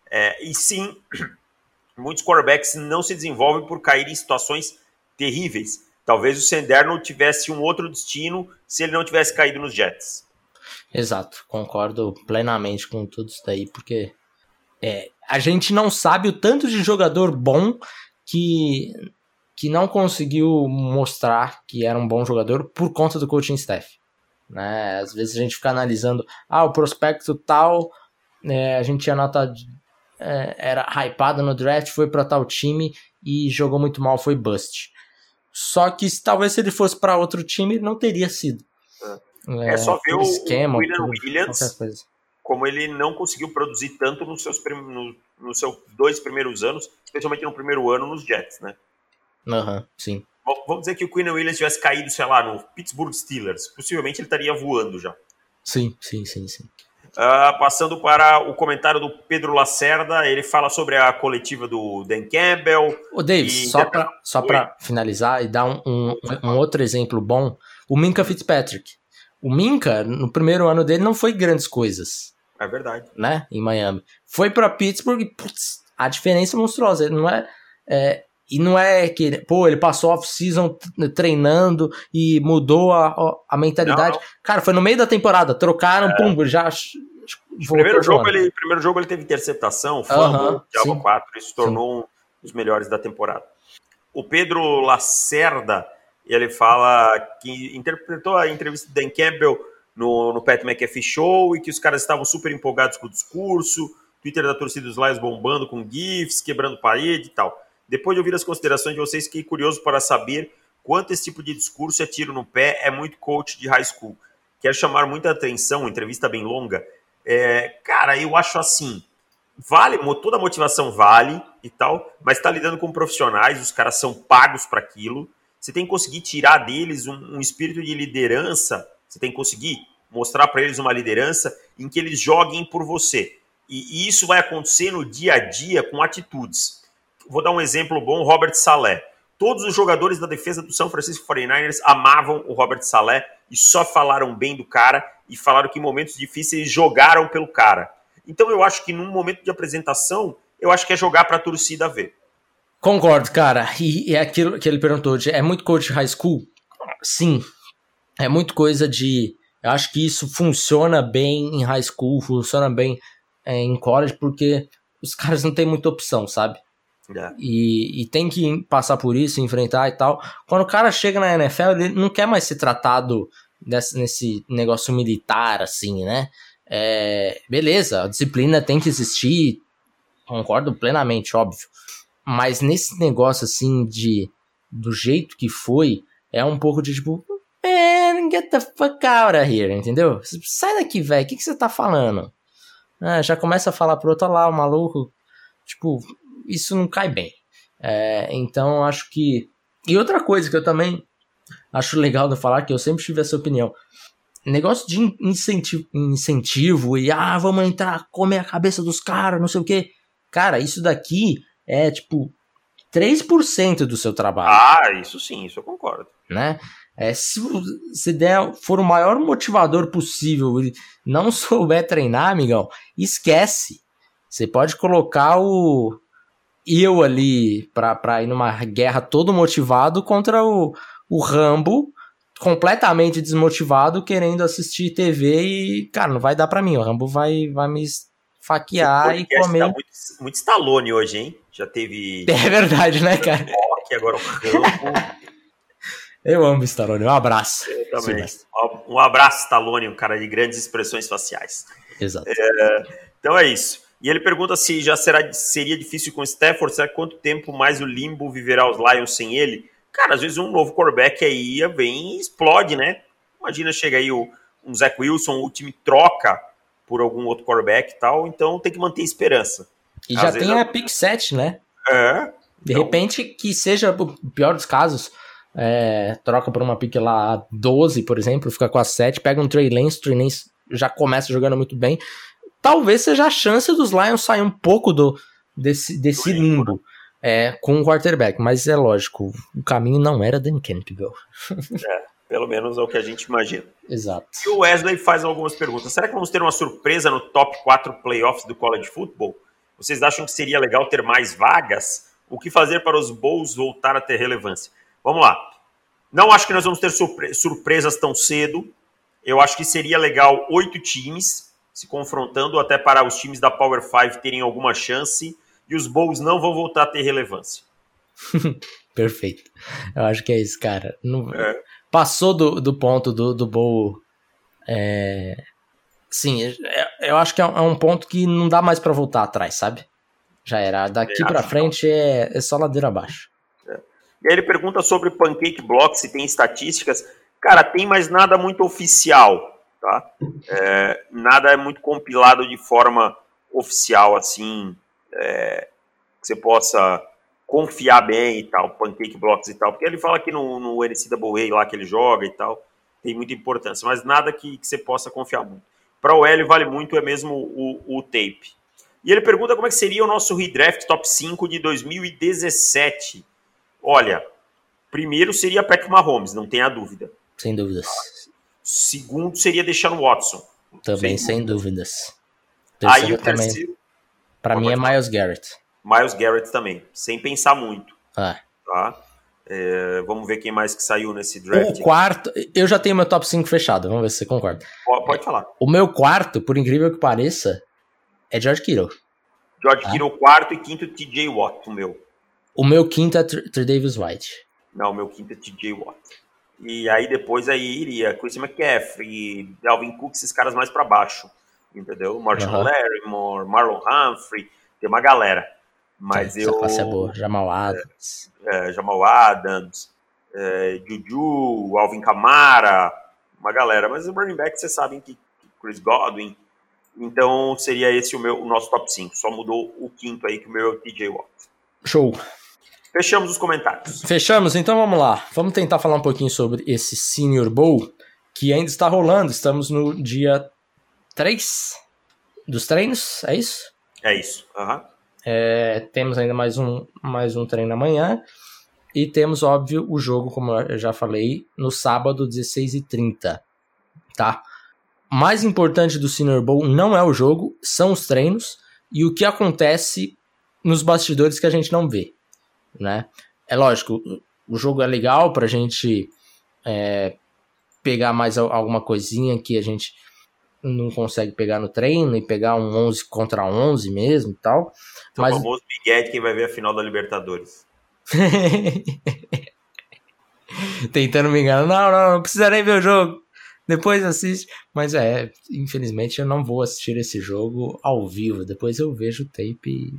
É, e sim, [CLEARS THROAT] muitos quarterbacks não se desenvolvem por cair em situações terríveis. Talvez o Senderno tivesse um outro destino se ele não tivesse caído nos Jets. Exato, concordo plenamente com tudo isso daí, porque é, a gente não sabe o tanto de jogador bom que, que não conseguiu mostrar que era um bom jogador por conta do coaching staff. Né? Às vezes a gente fica analisando, ah, o prospecto tal, é, a gente tinha nota, é, era hypado no draft, foi para tal time e jogou muito mal, foi bust. Só que talvez se ele fosse para outro time, não teria sido. É, é só ver o esquema, William tudo, Williams, como ele não conseguiu produzir tanto nos seus, no, nos seus dois primeiros anos, especialmente no primeiro ano nos Jets, né? Aham, uhum, sim. Bom, vamos dizer que o Quinn Williams tivesse caído, sei lá, no Pittsburgh Steelers. Possivelmente ele estaria voando já. Sim, sim, sim, sim. Uh, passando para o comentário do Pedro Lacerda, ele fala sobre a coletiva do Dan Campbell. O Davis, só para só finalizar e dar um, um, um, outro exemplo bom, o Minka Fitzpatrick. O Minka, no primeiro ano dele, não foi grandes coisas. É verdade. Né? Em Miami. Foi para Pittsburgh e, putz, a diferença é monstruosa. Ele não é, é e não é que, pô, ele passou off-season treinando e mudou a, a mentalidade. Não, não. Cara, foi no meio da temporada, trocaram, é. pum, já. Primeiro jogo, ele, primeiro jogo ele teve interceptação, fumble, uh -huh, de 4, isso tornou sim. um dos melhores da temporada. O Pedro Lacerda, ele fala que interpretou a entrevista do Dan Campbell no, no Pat McAfee Show e que os caras estavam super empolgados com o discurso, Twitter da torcida dos Lions bombando com GIFs, quebrando parede e tal. Depois de ouvir as considerações de vocês, fiquei curioso para saber quanto esse tipo de discurso é tiro no pé, é muito coach de high school. Quero chamar muita atenção, entrevista bem longa. É, cara, eu acho assim, vale, toda motivação vale e tal, mas está lidando com profissionais, os caras são pagos para aquilo. Você tem que conseguir tirar deles um, um espírito de liderança, você tem que conseguir mostrar para eles uma liderança em que eles joguem por você. E, e isso vai acontecer no dia a dia com atitudes. Vou dar um exemplo bom, Robert Salé. Todos os jogadores da defesa do São Francisco 49ers amavam o Robert Salé e só falaram bem do cara e falaram que em momentos difíceis jogaram pelo cara. Então eu acho que num momento de apresentação, eu acho que é jogar para a torcida ver. Concordo, cara. E, é aquilo que ele perguntou, é muito coach high school? Sim. É muito coisa de... Eu acho que isso funciona bem em high school, funciona bem é, em college, porque os caras não têm muita opção, sabe? É. E, e, tem que passar por isso, enfrentar e tal. Quando o cara chega na NFL, ele não quer mais ser tratado desse, nesse negócio militar, assim, né? É, beleza, a disciplina tem que existir, concordo plenamente, óbvio. Mas nesse negócio, assim, de do jeito que foi, é um pouco de tipo, man, get the fuck out of here, entendeu? Sai daqui, velho, o que, você tá falando? Ah, já começa a falar pro outro lá, o maluco, tipo, isso não cai bem. É, então acho que. E outra coisa que eu também acho legal de falar, que eu sempre tive essa opinião. Negócio de incentivo, incentivo e ah, vamos entrar, comer a cabeça dos caras, não sei o que. Cara, isso daqui é tipo 3% do seu trabalho. Ah, isso sim, isso eu concordo. Né? É, se você der, for o maior motivador possível e não [LAUGHS] souber treinar, amigão, esquece. Você pode colocar o, eu ali pra, pra ir numa guerra todo motivado contra o, o Rambo, completamente desmotivado, querendo assistir TV e, cara, não vai dar pra mim. O Rambo vai, vai me faquear e comer. Tá muito, muito Stallone hoje, hein? Já teve. [LAUGHS] É verdade, né, cara? Rock, agora o Rambo. [LAUGHS] Eu amo Stallone, um abraço. Eu também. Um abraço, Stallone, um cara de grandes expressões faciais. Exato. É, então é isso. E ele pergunta se já será, seria difícil com o Stafford, será quanto tempo mais o limbo viverá os Lions sem ele? Cara, às vezes um novo quarterback aí vem e explode, né? Imagina chega aí o, um Zach Wilson, o time troca por algum outro quarterback e tal, então tem que manter esperança. E às já tem a pick 7, né? É. De então... repente, que seja o pior dos casos, é, troca por uma pick lá 12, por exemplo, fica com a 7, pega um Trey Lance, Trey Lance já começa jogando muito bem, talvez seja a chance dos Lions sair um pouco do, desse, desse limbo é, com o quarterback. Mas é lógico, o caminho não era Dan Campbell. [LAUGHS] é, pelo menos é o que a gente imagina. Exato. E o Wesley faz algumas perguntas. Será que vamos ter uma surpresa no top 4 playoffs do college football? Vocês acham que seria legal ter mais vagas? O que fazer para os Bulls voltar a ter relevância? Vamos lá. Não acho que nós vamos ter surpre surpresas tão cedo. Eu acho que seria legal oito times se confrontando até para os times da Power 5 terem alguma chance e os Bulls não vão voltar a ter relevância. [LAUGHS] Perfeito. Eu acho que é isso, cara. Não... É. Passou do, do ponto do, do Bowl É, sim, é, eu acho que é, é um ponto que não dá mais para voltar atrás, sabe? Já era. Daqui para frente é, é só ladeira abaixo. É. E aí ele pergunta sobre Pancake Block, se tem estatísticas. Cara, tem, mas nada muito oficial, tá? É, nada é muito compilado de forma oficial, assim, é, que você possa confiar bem e tal, Pancake Blocks e tal. Porque ele fala que no, no NCAA lá que ele joga e tal, tem muita importância, mas nada que, que você possa confiar muito. Para o L vale muito é mesmo o, o tape. E ele pergunta como é que seria o nosso redraft top 5 de 2017. Olha, primeiro seria Patrick Mahomes, não tenha dúvida. Sem dúvidas. Segundo seria Deshaun Watson. Também sem, sem dúvidas. Terceiro Aí o também. terceiro. Para mim é Miles Garrett. Miles Garrett também, sem pensar muito. Ah. Tá? É, vamos ver quem mais que saiu nesse draft. O quarto, eu já tenho meu top 5 fechado, vamos ver se você concorda. Pode, pode falar. O meu quarto, por incrível que pareça, é George Kittle. George tá? Kittle, quarto e quinto, TJ Watt, o meu. O meu quinto é Tr Davis White. Não, o meu quinto é TJ Watt. E aí depois aí iria Chris McCaffrey, Dalvin Cook, esses caras mais para baixo. Entendeu? Marshall uhum. Larrymore, Marlon Humphrey, tem uma galera. Mas Sim, eu. Essa é boa. Jamal Adams. É, é, Jamal Adams, é, Juju, Alvin Kamara, uma galera. Mas o running back, vocês sabem que, que Chris Godwin, então seria esse o, meu, o nosso top 5. Só mudou o quinto aí, que o meu é o TJ Watt. Show. Fechamos os comentários. Fechamos, então vamos lá. Vamos tentar falar um pouquinho sobre esse Senior Bowl, que ainda está rolando. Estamos no dia 3 dos treinos, é isso? É isso. Uhum. É, temos ainda mais um, mais um treino amanhã. E temos, óbvio, o jogo, como eu já falei, no sábado, 16h30. Tá? mais importante do Senior Bowl não é o jogo, são os treinos e o que acontece nos bastidores que a gente não vê, né? É lógico, o jogo é legal para a gente é, pegar mais alguma coisinha que a gente não consegue pegar no treino e pegar um 11 contra 11 mesmo e tal. Então, mas... O famoso Big quem vai ver a final da Libertadores. [LAUGHS] Tentando me enganar. Não, não, não precisa nem ver o jogo depois assiste. Mas é, infelizmente eu não vou assistir esse jogo ao vivo. Depois eu vejo o tape e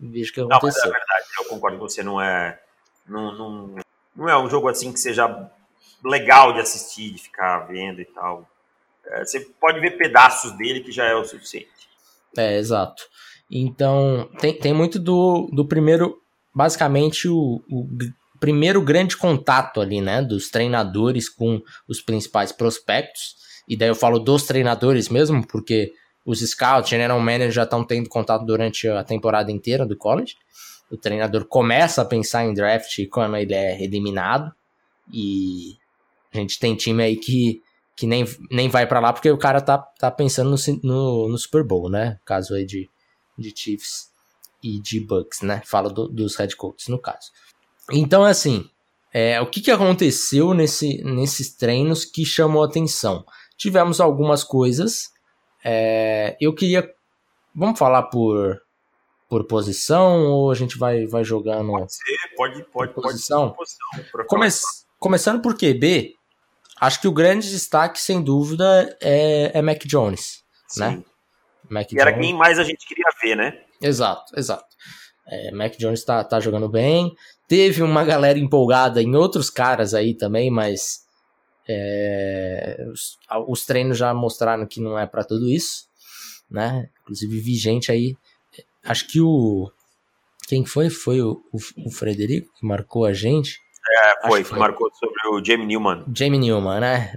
vejo que aconteceu. Não, mas é verdade, eu concordo com você, não é. Não, não, não é um jogo assim que seja legal de assistir, de ficar vendo e tal. É, você pode ver pedaços dele que já é o suficiente. É, exato. Então, tem, tem muito do, do primeiro. Basicamente, o, o primeiro grande contato ali, né, dos treinadores com os principais prospectos. E daí eu falo dos treinadores mesmo, porque os scouts, general manager já estão tendo contato durante a temporada inteira do college. O treinador começa a pensar em draft quando ele é eliminado. E a gente tem time aí que, que nem, nem vai para lá porque o cara tá, tá pensando no, no, no, Super Bowl, né? Caso aí de, de Chiefs e de Bucks, né? Falo do, dos head coaches no caso. Então, assim, é, o que, que aconteceu nesse, nesses treinos que chamou atenção? Tivemos algumas coisas. É, eu queria. Vamos falar por, por posição ou a gente vai, vai jogando. Pode ser, pode, pode, por posição. Pode ser Come, começando por QB, acho que o grande destaque, sem dúvida, é, é Mac Jones. Sim. Né? Mac e era quem mais a gente queria ver, né? Exato, exato. É, Mac Jones tá, tá jogando bem. Teve uma galera empolgada em outros caras aí também, mas é, os, os, treinos já mostraram que não é para tudo isso, né? Inclusive vi gente aí, acho que o quem foi foi o, o, o Frederico que marcou a gente. É, foi, que foi. marcou sobre o Jamie Newman. Jamie Newman, né?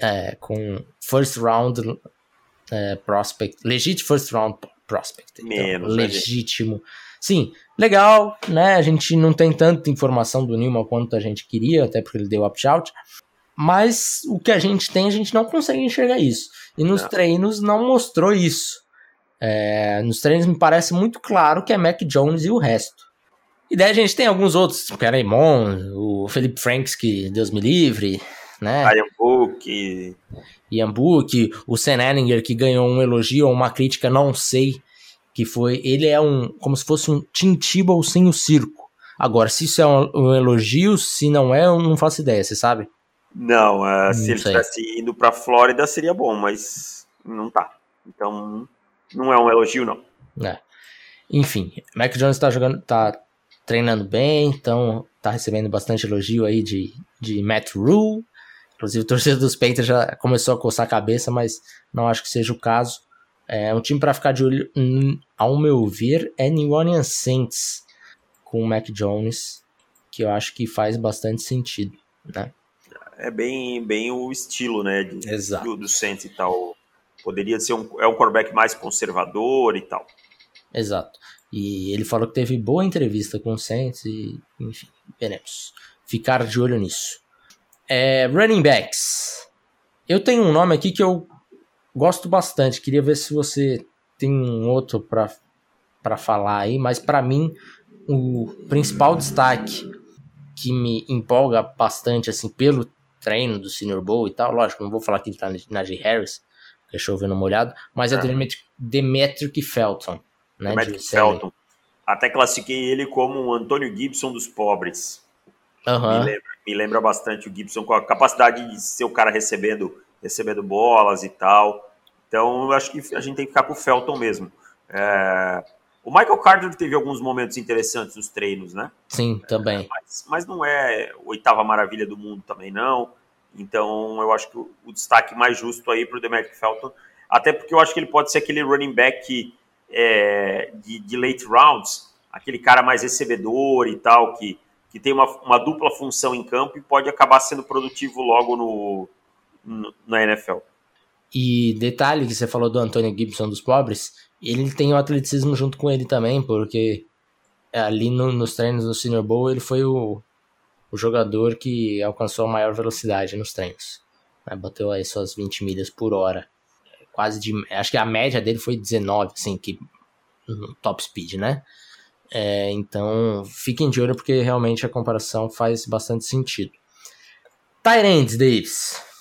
É, com first round é, prospect, legit first round prospect. Então, Menos, né, legítimo. Sim, legal, né? A gente não tem tanta informação do Newman quanto a gente queria, até porque ele deu opt-out. Mas o que a gente tem, a gente não consegue enxergar isso. E nos não. treinos não mostrou isso. É, nos treinos me parece muito claro que é Mac Jones e o resto. E daí a gente tem alguns outros, o Raymond, o Felipe Franks, que Deus me livre, né? Ian Book. Ian Book, o Sen Ellinger, que ganhou um elogio ou uma crítica, não sei que foi ele é um como se fosse um Tim Tebow sem o circo. Agora, se isso é um, um, elogio, se não é, eu não faço ideia, você sabe? Não, uh, se ele estivesse indo para Flórida seria bom, mas não tá. Então, não é um elogio, não. É. Enfim, Mac Jones tá jogando, tá treinando bem, então tá recebendo bastante elogio aí de, de Matt Rule. Inclusive, o torcedor dos Panthers já começou a coçar a cabeça, mas não acho que seja o caso. É um time para ficar de olho, ao meu ver, é New Orleans Saints com o Mac Jones, que eu acho que faz bastante sentido, né? É bem, bem o estilo, né, de, Exato. do, do Saints e tal. Poderia ser um, é um quarterback mais conservador e tal. Exato. E ele falou que teve boa entrevista com o Saints e, enfim, veremos. Ficar de olho nisso. É, running backs. Eu tenho um nome aqui que eu gosto bastante. Queria ver se você tem um outro para falar aí, mas para mim o principal destaque que me empolga bastante assim pelo treino do Senior Bowl e tal, lógico, não vou falar que ele tá na Najee Harris, que é chovendo molhado, mas é, é Demetric Felton. Né, Demetric Felton. Até classifiquei ele como o Antônio Gibson dos pobres. Uhum. Me, lembra, me lembra bastante o Gibson com a capacidade de ser o cara recebendo, recebendo bolas e tal. Então eu acho que a gente tem que ficar com o Felton mesmo. É... O Michael Carter teve alguns momentos interessantes nos treinos, né? Sim, também. É, mas, mas, não é oitava maravilha do mundo também, não. Então eu acho que o, o destaque mais justo aí para o Demetric Felton, até porque eu acho que ele pode ser aquele running back é, de, de, late rounds, aquele cara mais recebedor e tal, que, que tem uma, uma dupla função em campo e pode acabar sendo produtivo logo no, no na NFL. E detalhe que você falou do Antônio Gibson dos pobres, ele tem o atleticismo junto com ele também, porque ali no, nos treinos do Senior Bowl ele foi o, o jogador que alcançou a maior velocidade nos treinos. Né? Bateu aí suas 20 milhas por hora. Quase de. Acho que a média dele foi 19, assim, que, no top speed, né? É, então, fiquem de olho porque realmente a comparação faz bastante sentido. Tyrants, Davis.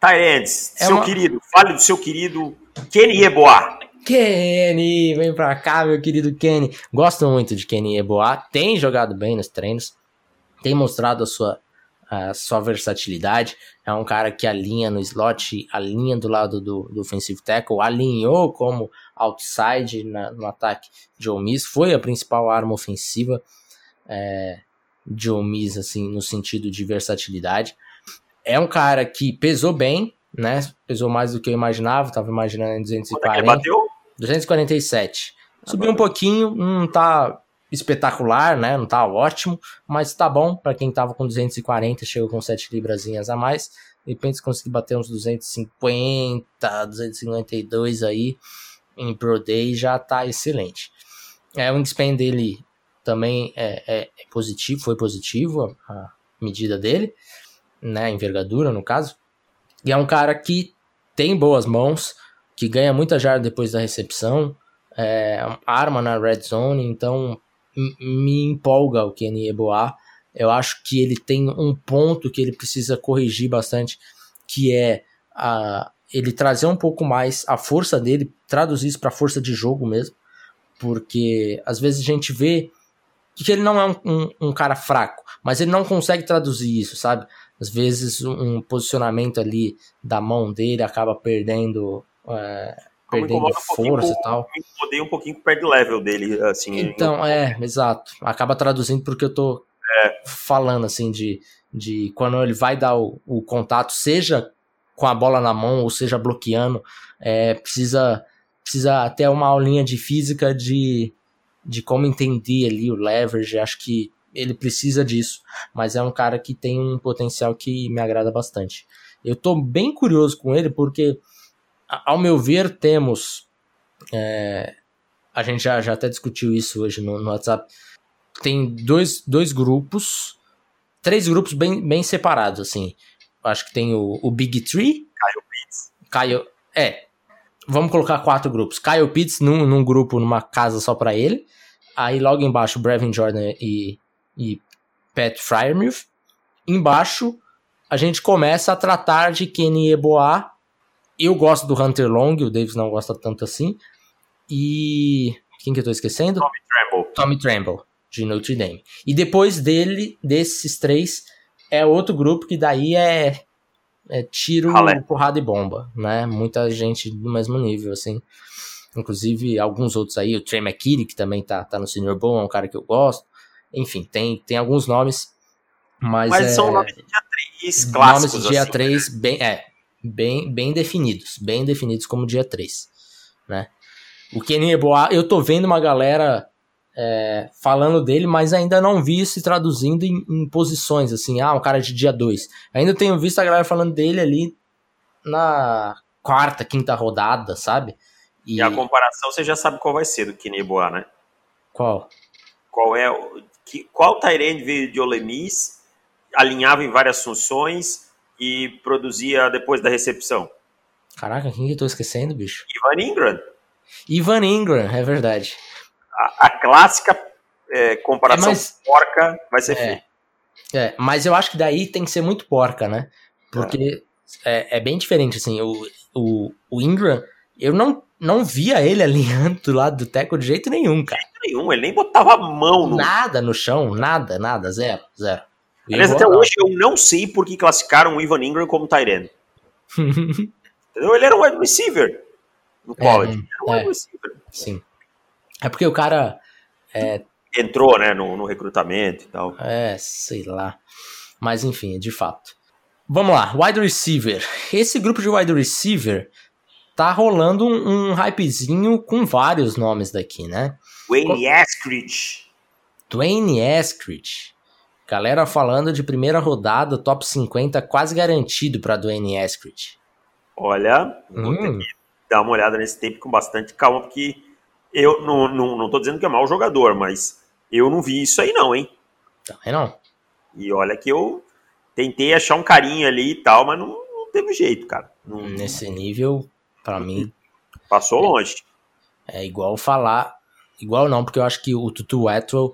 Tyrants, é seu uma... querido, fale do seu querido Kenny Eboa. Kenny, vem pra cá, meu querido Kenny. Gosto muito de Kenny Eboa, tem jogado bem nos treinos, tem mostrado a sua, a sua versatilidade. É um cara que alinha no slot, alinha do lado do, do offensive tackle, alinhou como outside na, no ataque de Omis, foi a principal arma ofensiva é, de Omis, assim, no sentido de versatilidade. É um cara que pesou bem, né? Pesou mais do que eu imaginava, tava imaginando em 240. É bateu? 247. Subiu um pouquinho, não tá espetacular, né? Não tá ótimo, mas tá bom para quem tava com 240, chegou com 7 librazinhas a mais. De repente conseguir bater uns 250, 252 aí em Pro Day já tá excelente. É, o wingspan dele também é, é, é positivo, foi positivo a, a medida dele né, envergadura no caso. E é um cara que tem boas mãos, que ganha muita jarda depois da recepção, é, arma na red zone, então me empolga o Kenny Eboa. Eu acho que ele tem um ponto que ele precisa corrigir bastante, que é a, ele trazer um pouco mais a força dele, traduzir isso para força de jogo mesmo, porque às vezes a gente vê que ele não é um, um, um, cara fraco, mas ele não consegue traduzir isso, sabe? Às vezes um posicionamento ali da mão dele acaba perdendo é, perdendo força um e tal. Me incomodei um pouquinho com o pad level dele, assim. Então, é, exato. Acaba traduzindo porque eu tô é. falando, assim, de, de quando ele vai dar o, o, contato, seja com a bola na mão ou seja bloqueando, é, precisa, precisa até uma aulinha de física de, de como entender ali o leverage. Acho que ele precisa disso, mas é um cara que tem um potencial que me agrada bastante. Eu tô bem curioso com ele porque, ao meu ver, temos. É, a gente já, já até discutiu isso hoje no, no WhatsApp. Tem dois, dois grupos, três grupos bem, bem separados, assim. Acho que tem o, o Big Tree. Kyle Pitts. É, vamos colocar quatro grupos. Kyle Pitts num, num grupo, numa casa só para ele. Aí logo embaixo, Brevin Jordan e e Pat Fryermuth. Embaixo, a gente começa a tratar de Kenny Eboa. Eu gosto do Hunter Long, o Davis não gosta tanto assim. E. Quem que eu tô esquecendo? Tommy Tremble. Tommy Tremble, de Notre Dame. E depois dele, desses três, é outro grupo que daí é é tiro, porrada e bomba, né? Muita gente do mesmo nível, assim. Inclusive, alguns outros aí, o Trey McKitty, que também tá, tá no Senior Bowl, é um cara que eu gosto. Enfim, tem, tem alguns nomes, mas, Mas é, são nomes de dia 3 clássicos. nomes de dia assim. 3 bem, é, bem, bem definidos, bem definidos como dia 3, né? O Kenny Eboa, eu tô vendo uma galera é, falando dele, mas ainda não vi se traduzindo em, em posições, assim, ah, um cara de dia 2. Ainda tenho visto a galera falando dele ali na quarta, quinta rodada, sabe? E, E a comparação você já sabe qual vai ser do Kenny Boa, né? qual? Qual é o. Que, qual Tyrande veio de Olemis, alinhava em várias funções e produzia depois da recepção? Caraca, quem que eu tô esquecendo, bicho? Ivan Ingram. Ivan Ingram, é verdade. A, a clássica é, comparação É, mas- porca vai ser É. feita. É, mas eu acho que daí tem que ser muito porca, né? Porque é, é bem diferente, assim, o, o, o Ingram, eu não, não via ele alinhando do lado do teco de jeito nenhum, cara. Nenhum, ele nem botava a mão no. Nada no chão, nada, nada, zero, zero. Aliás, até não. hoje eu não sei por que classificaram o Ivan Ingram como Tyrande. [LAUGHS] Entendeu? Ele era um wide receiver no college. era um é. wide receiver. Sim. É porque o cara, Entrou, né, no, no recrutamento e tal. é, sei lá. Mas enfim, de fato. Vamos lá, wide receiver. Esse grupo de wide receiver tá rolando um, um hypezinho com vários nomes daqui, né? Wayne Eskridge. Dwayne Eskridge. Galera falando de primeira rodada, top 50, quase garantido para Dwayne Eskridge. Olha, vou ter Hum, que dar uma olhada nesse tempo com bastante calma, porque eu não, não, não tô dizendo que é mau jogador, mas eu não vi isso aí não, hein? também não. E olha que eu tentei achar um carinho ali e tal, mas não, não teve jeito, cara. Não, Nesse nível, para mim, Passou longe. é igual falar. Igual não, porque eu acho que o Tutu Atwell,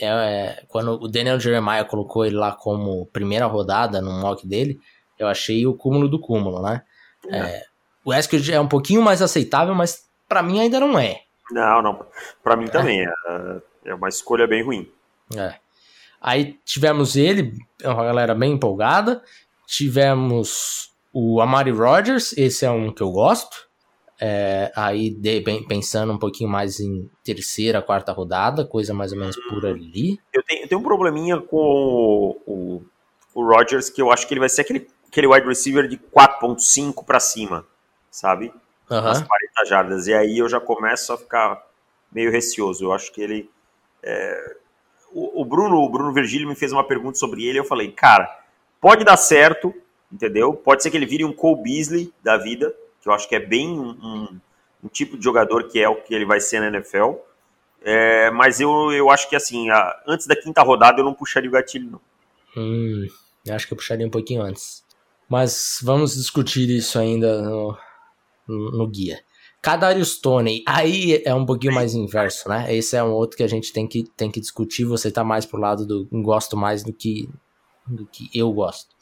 é, é, quando o Daniel Jeremiah colocou ele lá como primeira rodada no mock dele, eu achei o cúmulo do cúmulo, né? É, o Eskridge é um pouquinho mais aceitável, mas para mim ainda não é. Não, não. Pra mim também é, é uma escolha bem ruim. É. Aí tivemos ele, é uma galera bem empolgada. Tivemos o Amari Rogers, esse é um que eu gosto. É, aí de- bem- pensando um pouquinho mais em terceira, quarta rodada, coisa mais ou menos por ali. Eu tenho, eu tenho um probleminha com o, o, o Rodgers, que eu acho que ele vai ser aquele, aquele wide receiver de 4.5 pra cima, sabe? Nas Aham. 40 jardas. E aí eu já começo a ficar meio receoso. Eu acho que ele. é, O, o Bruno, o Bruno Virgílio me fez uma pergunta sobre ele. Eu falei, cara, pode dar certo, entendeu? Pode ser que ele vire um Cole Beasley da vida, que eu acho que é bem um, um- um tipo de jogador que é o que ele vai ser na NFL. É, mas eu, eu acho que assim, a- antes da quinta rodada eu não puxaria o gatilho, não. Hum, acho que eu puxaria um pouquinho antes. Mas vamos discutir isso ainda no, no, guia. Kadarius Tony, aí é um pouquinho mais inverso, né? Esse é um outro que a gente tem que, tem que discutir. Você tá mais pro lado do gosto mais do que, do que eu gosto.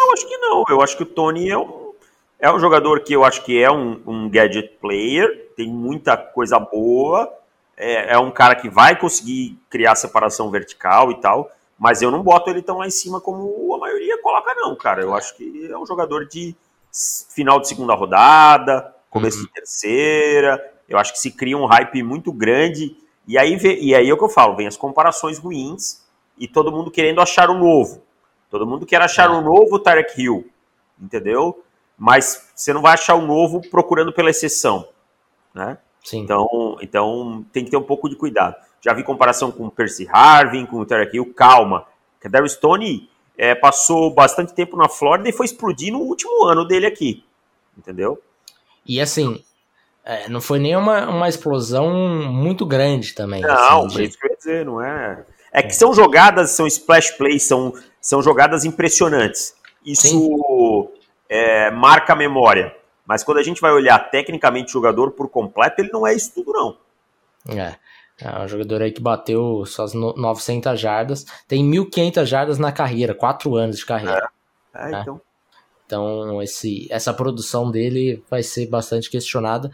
Eu acho que não. Eu acho que o Tony é um, é um jogador que eu acho que é um, um gadget player, tem muita coisa boa, é, é um cara que vai conseguir criar separação vertical e tal, mas eu não boto ele tão lá em cima como a maioria coloca, não, cara. Eu acho que é um jogador de final de segunda rodada, começo de terceira. Eu acho que se cria um hype muito grande. E aí, e aí é o que eu falo, vem as comparações ruins e todo mundo querendo achar o novo. Todo mundo quer achar É. um novo Tarek Hill, entendeu? Mas você não vai achar o novo procurando pela exceção, né? Sim. Então, então tem que ter um pouco de cuidado. Já vi comparação com o Percy Harvin, com o Tarek Hill, calma. Kadarius Stone é, passou bastante tempo na Flórida e foi explodir no último ano dele aqui, entendeu? E assim, é, não foi nem uma, uma explosão muito grande também. Não, assim, é de- isso que eu ia dizer, não é. É que são jogadas, são splash plays, são, são jogadas impressionantes. Isso é, marca a memória. Mas quando a gente vai olhar tecnicamente o jogador por completo, ele não é isso tudo, não. É. É um jogador aí que bateu suas no- 900 jardas. Tem 1.500 jardas na carreira, 4 anos de carreira. É, É. então, Então, esse, essa produção dele vai ser bastante questionada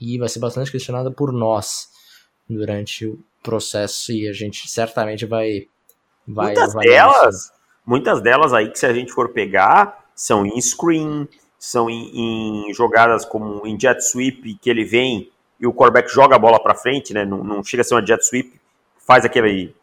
e vai ser bastante questionada por nós durante o processo e a gente certamente vai. vai muitas delas, muitas delas aí que se a gente for pegar, são em screen, são em, em jogadas como em jet sweep, que ele vem e o quarterback joga a bola para frente, né? Não, não, chega a ser uma jet sweep, faz aquele,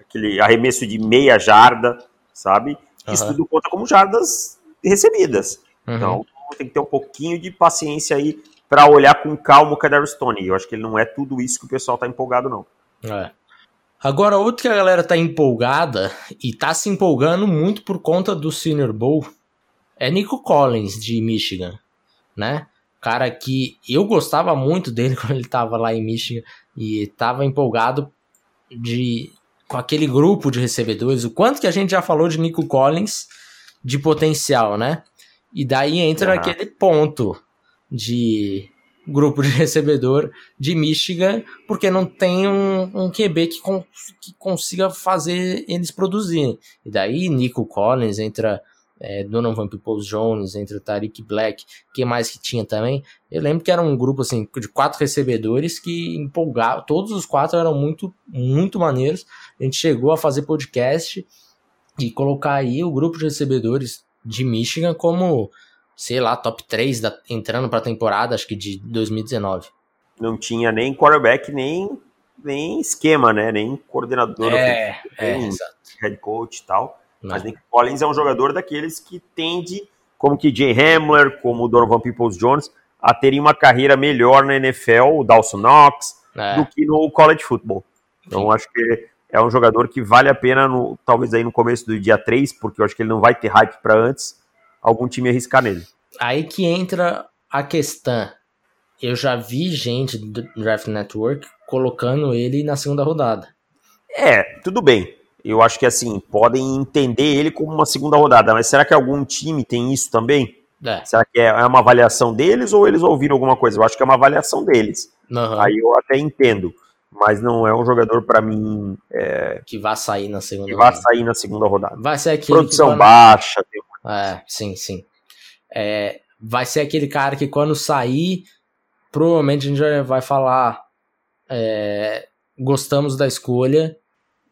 aquele arremesso de meia jarda, sabe? Uhum. Isso tudo conta como jardas recebidas. Uhum. Então tem que ter um pouquinho de paciência aí para olhar com calma o Kadar Stone. Eu acho que ele não é tudo isso que o pessoal tá empolgado, não. É. Agora, outro que a galera tá empolgada e tá se empolgando muito por conta do Senior Bowl é Nico Collins, de Michigan, né? Cara que eu gostava muito dele [LAUGHS] quando ele tava lá em Michigan e tava empolgado de com aquele grupo de recebedores, o quanto que a gente já falou de Nico Collins de potencial, né? E daí entra uhum. aquele ponto de grupo de [LAUGHS] recebedor de Michigan, porque não tem um, um QB que, con que consiga fazer eles produzirem. E daí Nico Collins entra é, Donovan Peoples Jones, entre Tariq Black, quem mais que tinha também. Eu lembro que era um grupo assim de quatro recebedores que empolgavam, todos os quatro eram muito, muito maneiros. A gente chegou a fazer podcast e colocar aí o grupo de recebedores de Michigan como, sei lá, top 3 da, entrando para a temporada, acho que de 2019. Não tinha nem quarterback, nem, nem esquema, né? Nem coordenador, é, é, head coach e tal. Mas Nick Collins é um jogador daqueles que tende, como que Jay Hamler, como o Donovan Peoples-Jones, a terem uma carreira melhor na NFL, o Dawson Knox, é. do que no college football. Então Sim. acho que é um jogador que vale a pena, no, talvez aí no começo do dia 3, porque eu acho que ele não vai ter hype para antes, algum time arriscar nele. Aí que entra a questão. Eu já vi gente do Draft Network colocando ele na segunda rodada. É, tudo bem eu acho que assim, podem entender ele como uma segunda rodada, mas será que algum time tem isso também? É. Será que é, é uma avaliação deles ou eles ouviram alguma coisa? Eu acho que é uma avaliação deles. Uhum. Aí eu até entendo, mas não é um jogador para mim é, que vai sair na segunda. Que vai sair na segunda rodada. Vai ser aquele produção baixa. Tem... É, sim, sim. É, vai ser aquele cara que quando sair, provavelmente a gente vai falar, é, gostamos da escolha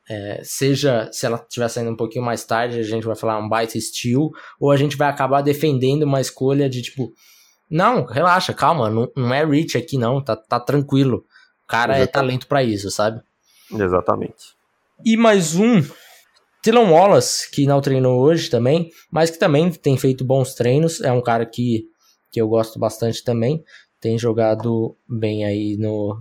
é, seja se ela estiver saindo um pouquinho mais tarde, a gente vai falar um baita steal, ou a gente vai acabar defendendo uma escolha de tipo, não, relaxa, calma, não, não é reach aqui não, tá, tá tranquilo. O cara é Exatamente. é talento para isso, sabe? Exatamente. E mais um, Tylon Wallace, que não treinou hoje também, mas que também tem feito bons treinos, é um cara que, que eu gosto bastante também, tem jogado bem aí no,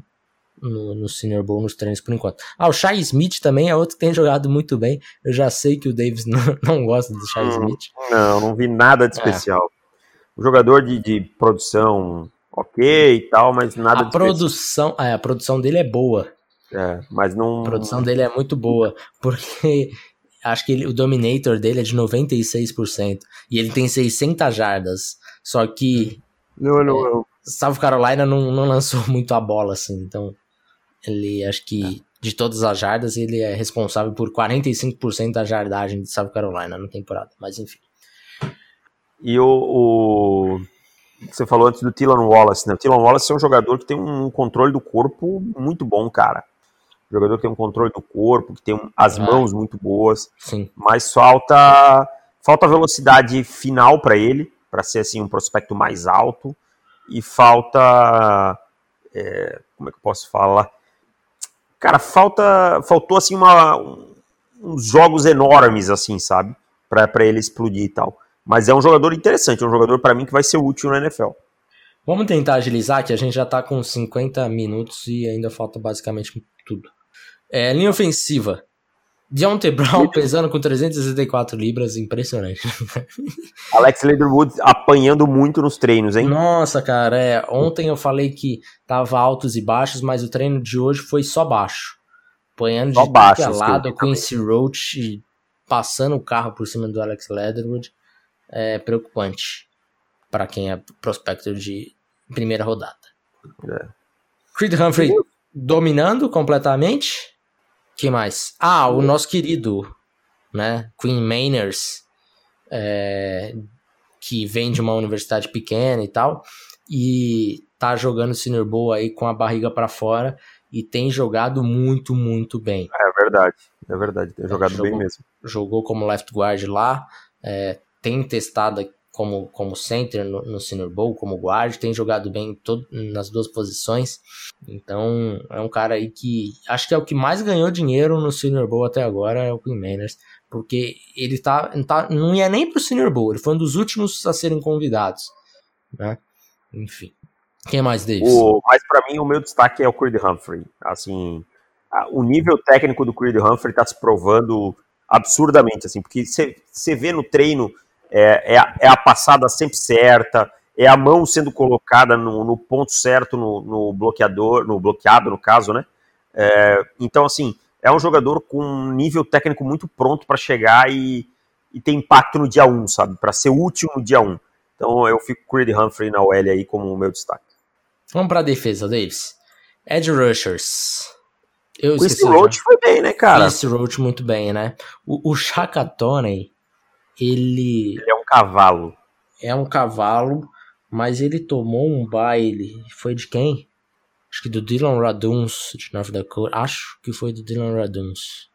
no, no Senior Bowl nos treinos por enquanto. Ah, o Shai Smith também é outro que tem jogado muito bem. Eu já sei que o Davis [LAUGHS] não, não gosta do Shai hum, Smith. Não, não vi nada de é. especial. É. O jogador de, de produção ok e tal, mas nada a produção, é, a produção dele é boa. É, mas não. A produção dele é muito boa, porque acho que ele, o Dominator dele é de 96% e ele tem 600 jardas. Só que. Não, não, é, South Carolina não, não lançou [LAUGHS] muito a bola, assim, então. Ele acho que de todas as jardas, ele é responsável por 45% da jardagem de South Carolina na temporada, mas enfim. E o, o você falou antes do Tylan Wallace, né? O Tylan Wallace é um jogador que tem um controle do corpo muito bom, cara. Um jogador que tem um controle do corpo, que tem as ah, mãos muito boas. Sim. Mas falta falta velocidade final para ele, para ser assim um prospecto mais alto e falta é, como é que eu posso falar? cara, falta, faltou assim uma, uns jogos enormes, assim, sabe? Para ele explodir e tal. Mas é um jogador interessante, é um jogador para mim que vai ser útil na NFL. Vamos tentar agilizar, que a gente já tá com 50 minutos e ainda falta basicamente tudo. É, linha ofensiva. Deontay Brown [LAUGHS] pesando com 364 libras, impressionante. [LAUGHS] Alex Leatherwood apanhando muito nos treinos, hein? Nossa, cara, é. Ontem eu falei que tava altos e baixos, mas o treino de hoje foi só baixo. Apanhando só de baixo, é lado, o Quincy Roach passando o carro por cima do Alex Leatherwood. É preocupante para quem é prospector de primeira rodada. É. Creed Humphrey dominando completamente que mais? Ah, o nosso querido, né? Queen Manners, é, que vem de uma universidade pequena e tal, e tá jogando Senior Bowl aí com a barriga para fora e tem jogado muito, muito bem. É verdade, é verdade, tem jogado jogou, bem mesmo. Jogou como left guard lá, é, tem testado como, como center no, no Senior Bowl, como guard, tem jogado bem todo, nas duas posições. Então é um cara aí que acho que é o que mais ganhou dinheiro no Senior Bowl até agora, é o Queen Manners, porque ele tá, tá não ia nem pro Senior Bowl, ele foi um dos últimos a serem convidados, né? Enfim. Quem mais, Davis? O, mas para mim o meu destaque é o Creed Humphrey. Assim, o nível técnico do Creed Humphrey está se provando absurdamente, assim, porque você vê no treino é, é, a, é, a, passada sempre certa, é a mão sendo colocada no, no ponto certo no, no, bloqueador, no bloqueado no caso, né? É, então, assim, é um jogador com um nível técnico muito pronto para chegar e, e ter impacto no dia 1, sabe? Para ser útil no dia 1. Então eu fico com o Creed Humphrey na OL aí como o meu destaque. Vamos para a defesa, Davis. Edge Rushers. Eu o East Roach foi bem, né, cara? East Roach muito bem, né? O, o Shaka Tony, ele... Ele é um cavalo. É um cavalo, mas ele tomou um baile. Foi de quem? Acho que do Dylan Raduns, de North Dakota. Acho que foi do Dylan Raduns.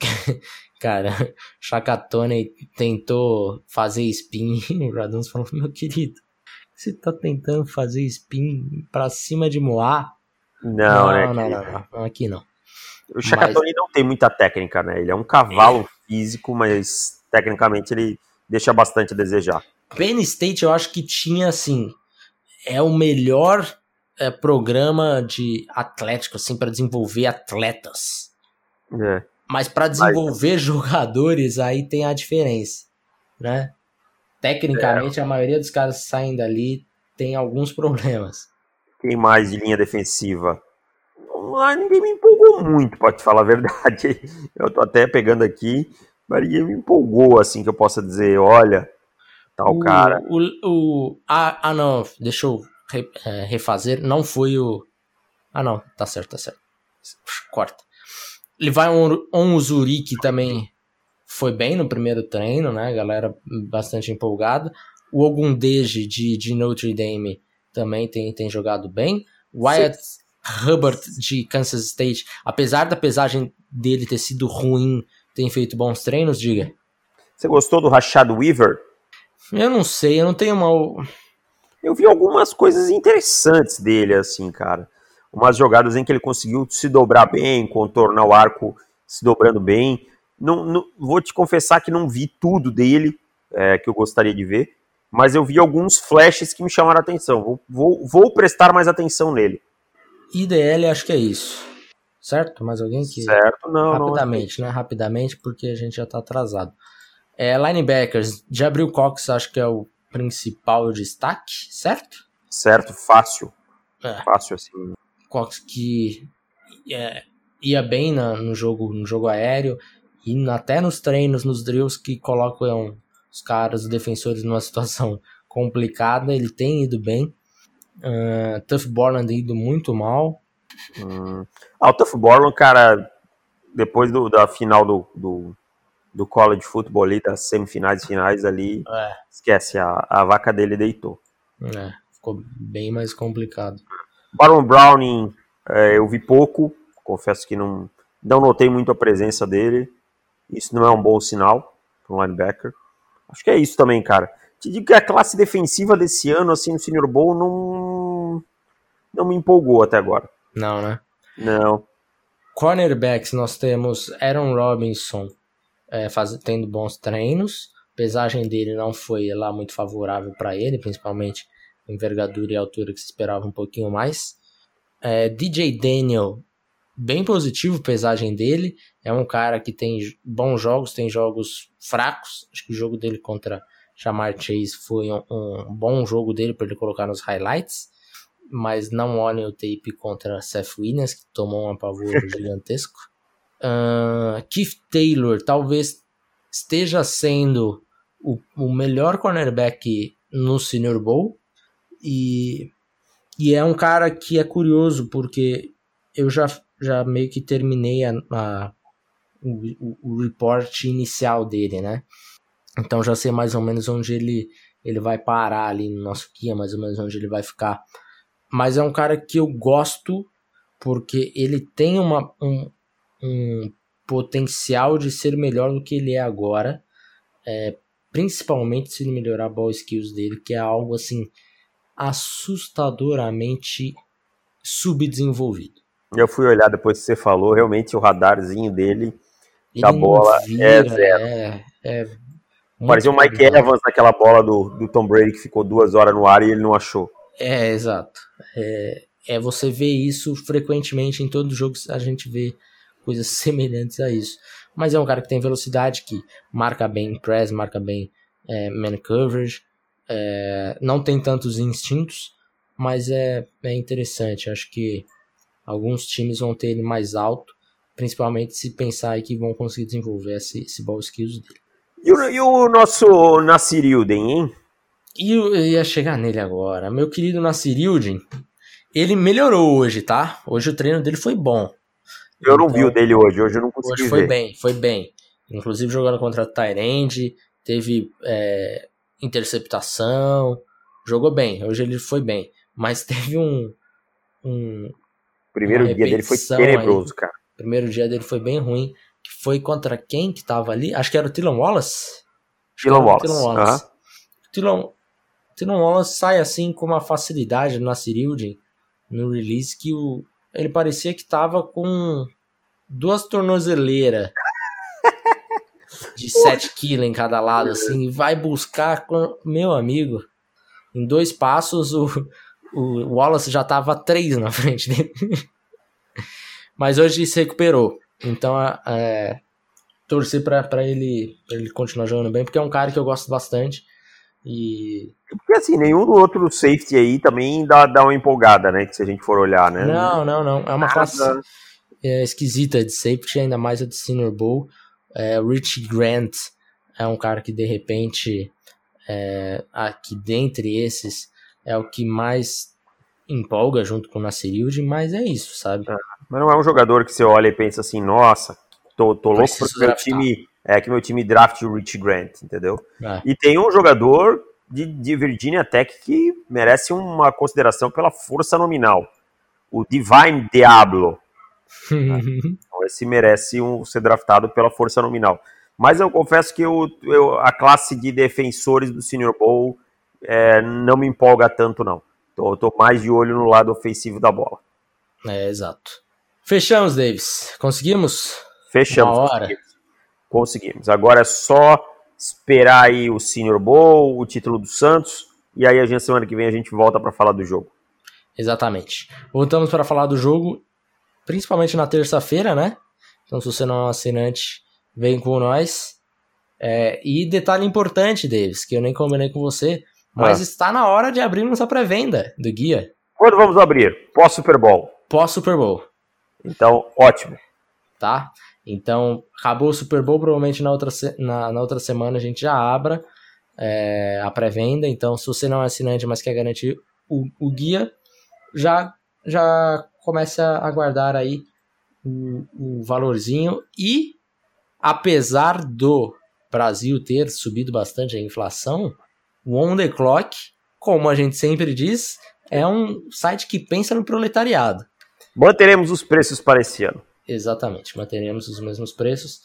[LAUGHS] cara, [LAUGHS] Chacatone tentou fazer spin. [LAUGHS] O Raduns falou: Meu querido, você tá tentando fazer spin pra cima de Moá? Não, não, né? Não, não, não, aqui não. O Chacatone mas... não tem muita técnica, né? Ele é um cavalo é. físico, mas tecnicamente ele deixa bastante a desejar. Penn State eu acho que tinha assim, é o melhor é, programa de atlético assim para desenvolver atletas. É. Mas para desenvolver Mas... [LAUGHS] jogadores aí tem a diferença, né? Tecnicamente é. a maioria dos caras que saem dali tem alguns problemas. Quem mais de linha defensiva? Ah, ninguém me empolgou muito, pode falar a verdade. [LAUGHS] Eu tô até pegando aqui, ninguém me empolgou, assim, que eu possa dizer, olha, tal o, cara. O, o, ah, ah, não, deixa eu re, é, refazer, não foi o... Ah, não, tá certo, tá certo. Corta. Ele vai um Zuri que também foi bem no primeiro treino, né? Galera bastante empolgada. O Ogundeji de, de Notre Dame também tem, tem jogado bem. Wyatt Sim. Hubbard de Kansas State, apesar da pesagem dele ter sido ruim, tem feito bons treinos, diga. Você gostou do Rashad Weaver? Eu não sei, eu não tenho uma. Eu vi algumas coisas interessantes dele, assim, cara. Umas jogadas em que ele conseguiu se dobrar bem, contornar o arco se dobrando bem. Não, não vou te confessar que não vi tudo dele é, que eu gostaria de ver, mas eu vi alguns flashes que me chamaram a atenção. Vou, vou, vou prestar mais atenção nele. IDL acho que é isso. Certo? Mais alguém que. Certo, não. Rapidamente, não né? Rapidamente, porque a gente já tá atrasado. É, linebackers, Jabril Cox acho que é o principal destaque, certo? Certo, fácil. É. Fácil assim. Cox que é, ia bem na, no, jogo, no jogo aéreo e até nos treinos, nos drills que colocam os caras, os defensores numa [LAUGHS] situação complicada, ele tem ido bem. Uh, Tuff Borland ido muito mal. Hum. Ah, o Tuff Borland, cara, depois do, da final do, do, do college football ali, das semifinais e finais ali, é. esquece, a, a vaca dele deitou. É, ficou bem mais complicado. Baron Browning, é, eu vi pouco, confesso que não, não notei muito a presença dele. Isso não é um bom sinal para um linebacker. Acho que é isso também, cara. Te digo que a classe defensiva desse ano, assim, no Senior Bowl, não, não me empolgou até agora. Não, né? Não. Cornerbacks, nós temos Aaron Robinson é, faz, tendo bons treinos. A pesagem dele não foi lá muito favorável para ele, principalmente envergadura e altura que se esperava um pouquinho mais. É, DJ Daniel, bem positivo pesagem dele. É um cara que tem bons jogos, tem jogos fracos. Acho que o jogo dele contra Jamar Chase foi um, um bom jogo dele para ele colocar nos highlights. Mas não olhem o tape contra Seth Williams, que tomou um apavoro [LAUGHS] gigantesco. Uh, Keith Taylor talvez esteja sendo o, o melhor cornerback no Senior Bowl. E, e é um cara que é curioso, porque eu já, já meio que terminei a, a o, o report inicial dele, né? Então já sei mais ou menos onde ele, ele vai parar ali no nosso guia, mais ou menos onde ele vai ficar. Mas é um cara que eu gosto porque ele tem uma, um, um potencial de ser melhor do que ele é agora. É, principalmente se ele melhorar a ball skills dele, que é algo assim assustadoramente subdesenvolvido. Eu fui olhar depois que você falou, realmente o radarzinho dele da bola é vira, é zero. É, é Parecia o Mike Evans naquela bola do, do Tom Brady que ficou duas horas no ar e ele não achou. É, exato. É, é você vê isso frequentemente em todo jogo, a gente vê coisas [LAUGHS] semelhantes a isso. Mas é um cara que tem velocidade, que marca bem press, marca bem é, man coverage, é, não tem tantos instintos, mas é, é interessante. Acho que alguns times vão ter ele mais alto, principalmente se pensar que vão conseguir desenvolver esse, esse ball skills dele. E o, e o nosso Nasirildin, hein? E eu ia chegar nele agora. Meu querido Nasirildin, ele melhorou hoje, tá? Hoje o treino dele foi bom. Eu então, não vi o então, dele hoje, hoje eu não consegui hoje foi ver. bem, foi bem. Inclusive jogando contra Tyrande, teve é, interceptação, jogou bem. Hoje ele foi bem. Mas [LAUGHS] teve um. um primeiro dia dele foi tenebroso, aí. cara. primeiro dia dele foi bem ruim. Que foi contra quem que tava ali? Acho que era o Tylon Wallace. Tylon Wallace. Tylon Wallace. Tylon Wallace sai assim com uma facilidade no Nasirildin no release que o, ele parecia que tava com duas tornozeleiras [LAUGHS] de 7 kg em cada lado, assim, e vai buscar com meu amigo. Em dois passos, o, o Wallace já tava três na frente dele. [LAUGHS] Mas hoje ele se recuperou. Então, é, torcer para ele, pra ele continuar jogando bem, porque é um cara que eu gosto bastante. E. Porque assim, nenhum do outro safety aí também dá, dá uma empolgada, né? Que se a gente for olhar, né? Não, não, não. É uma classe é, esquisita de safety, ainda mais a de Senior Bowl. É, Rich Grant é um cara que de repente, é, aqui dentre esses, é o que mais empolga junto com o Nasserilde, mas é isso, sabe? É, mas não é um jogador que você olha e pensa assim, nossa, tô, tô louco porque meu time é que meu time draft o Rich Grant, entendeu? É. E tem um jogador de, de Virginia Tech que merece uma consideração pela força nominal. O Divine Diablo. [LAUGHS] então esse merece um, ser draftado pela força nominal. Mas eu confesso que eu, eu, a classe de defensores do Senior Bowl é, não me empolga tanto, não. Tô, tô mais de olho no lado ofensivo da bola. É, exato. Fechamos, Davis. Conseguimos? Fechamos. Uma hora. Conseguimos. Conseguimos. Agora é só esperar aí o Senior Bowl, o título do Santos, e aí a gente, semana que vem a gente volta para falar do jogo. Exatamente. Voltamos para falar do jogo, principalmente na terça-feira, né? Então, se você não é um assinante, vem com nós. É, e detalhe importante, Davis, que eu nem combinei com você, mas ah. está na hora de abrir nossa pré-venda do guia. Quando vamos abrir? Pós-Super Bowl. Pós-Super Bowl. Então, ótimo. Tá? Então, acabou o Super Bowl, provavelmente na outra, na, na outra semana a gente já abra é, a pré-venda. Então, se você não é assinante, mas quer garantir o, o guia, já, já comece a aguardar aí o, o valorzinho. E, apesar do Brasil ter subido bastante a inflação, o On The Clock, como a gente sempre diz, é um site que pensa no proletariado. Manteremos os preços para esse ano. Exatamente, manteremos os mesmos preços.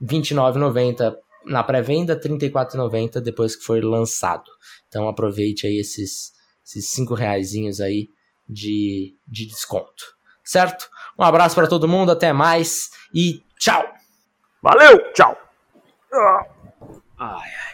R$ 29,90 na pré-venda, R$ 34,90 depois que for lançado. Então aproveite aí esses, esses cinco reaisinhos aí de, de desconto. Certo? Um abraço para todo mundo, até mais e tchau! Valeu, tchau! Ai, ai.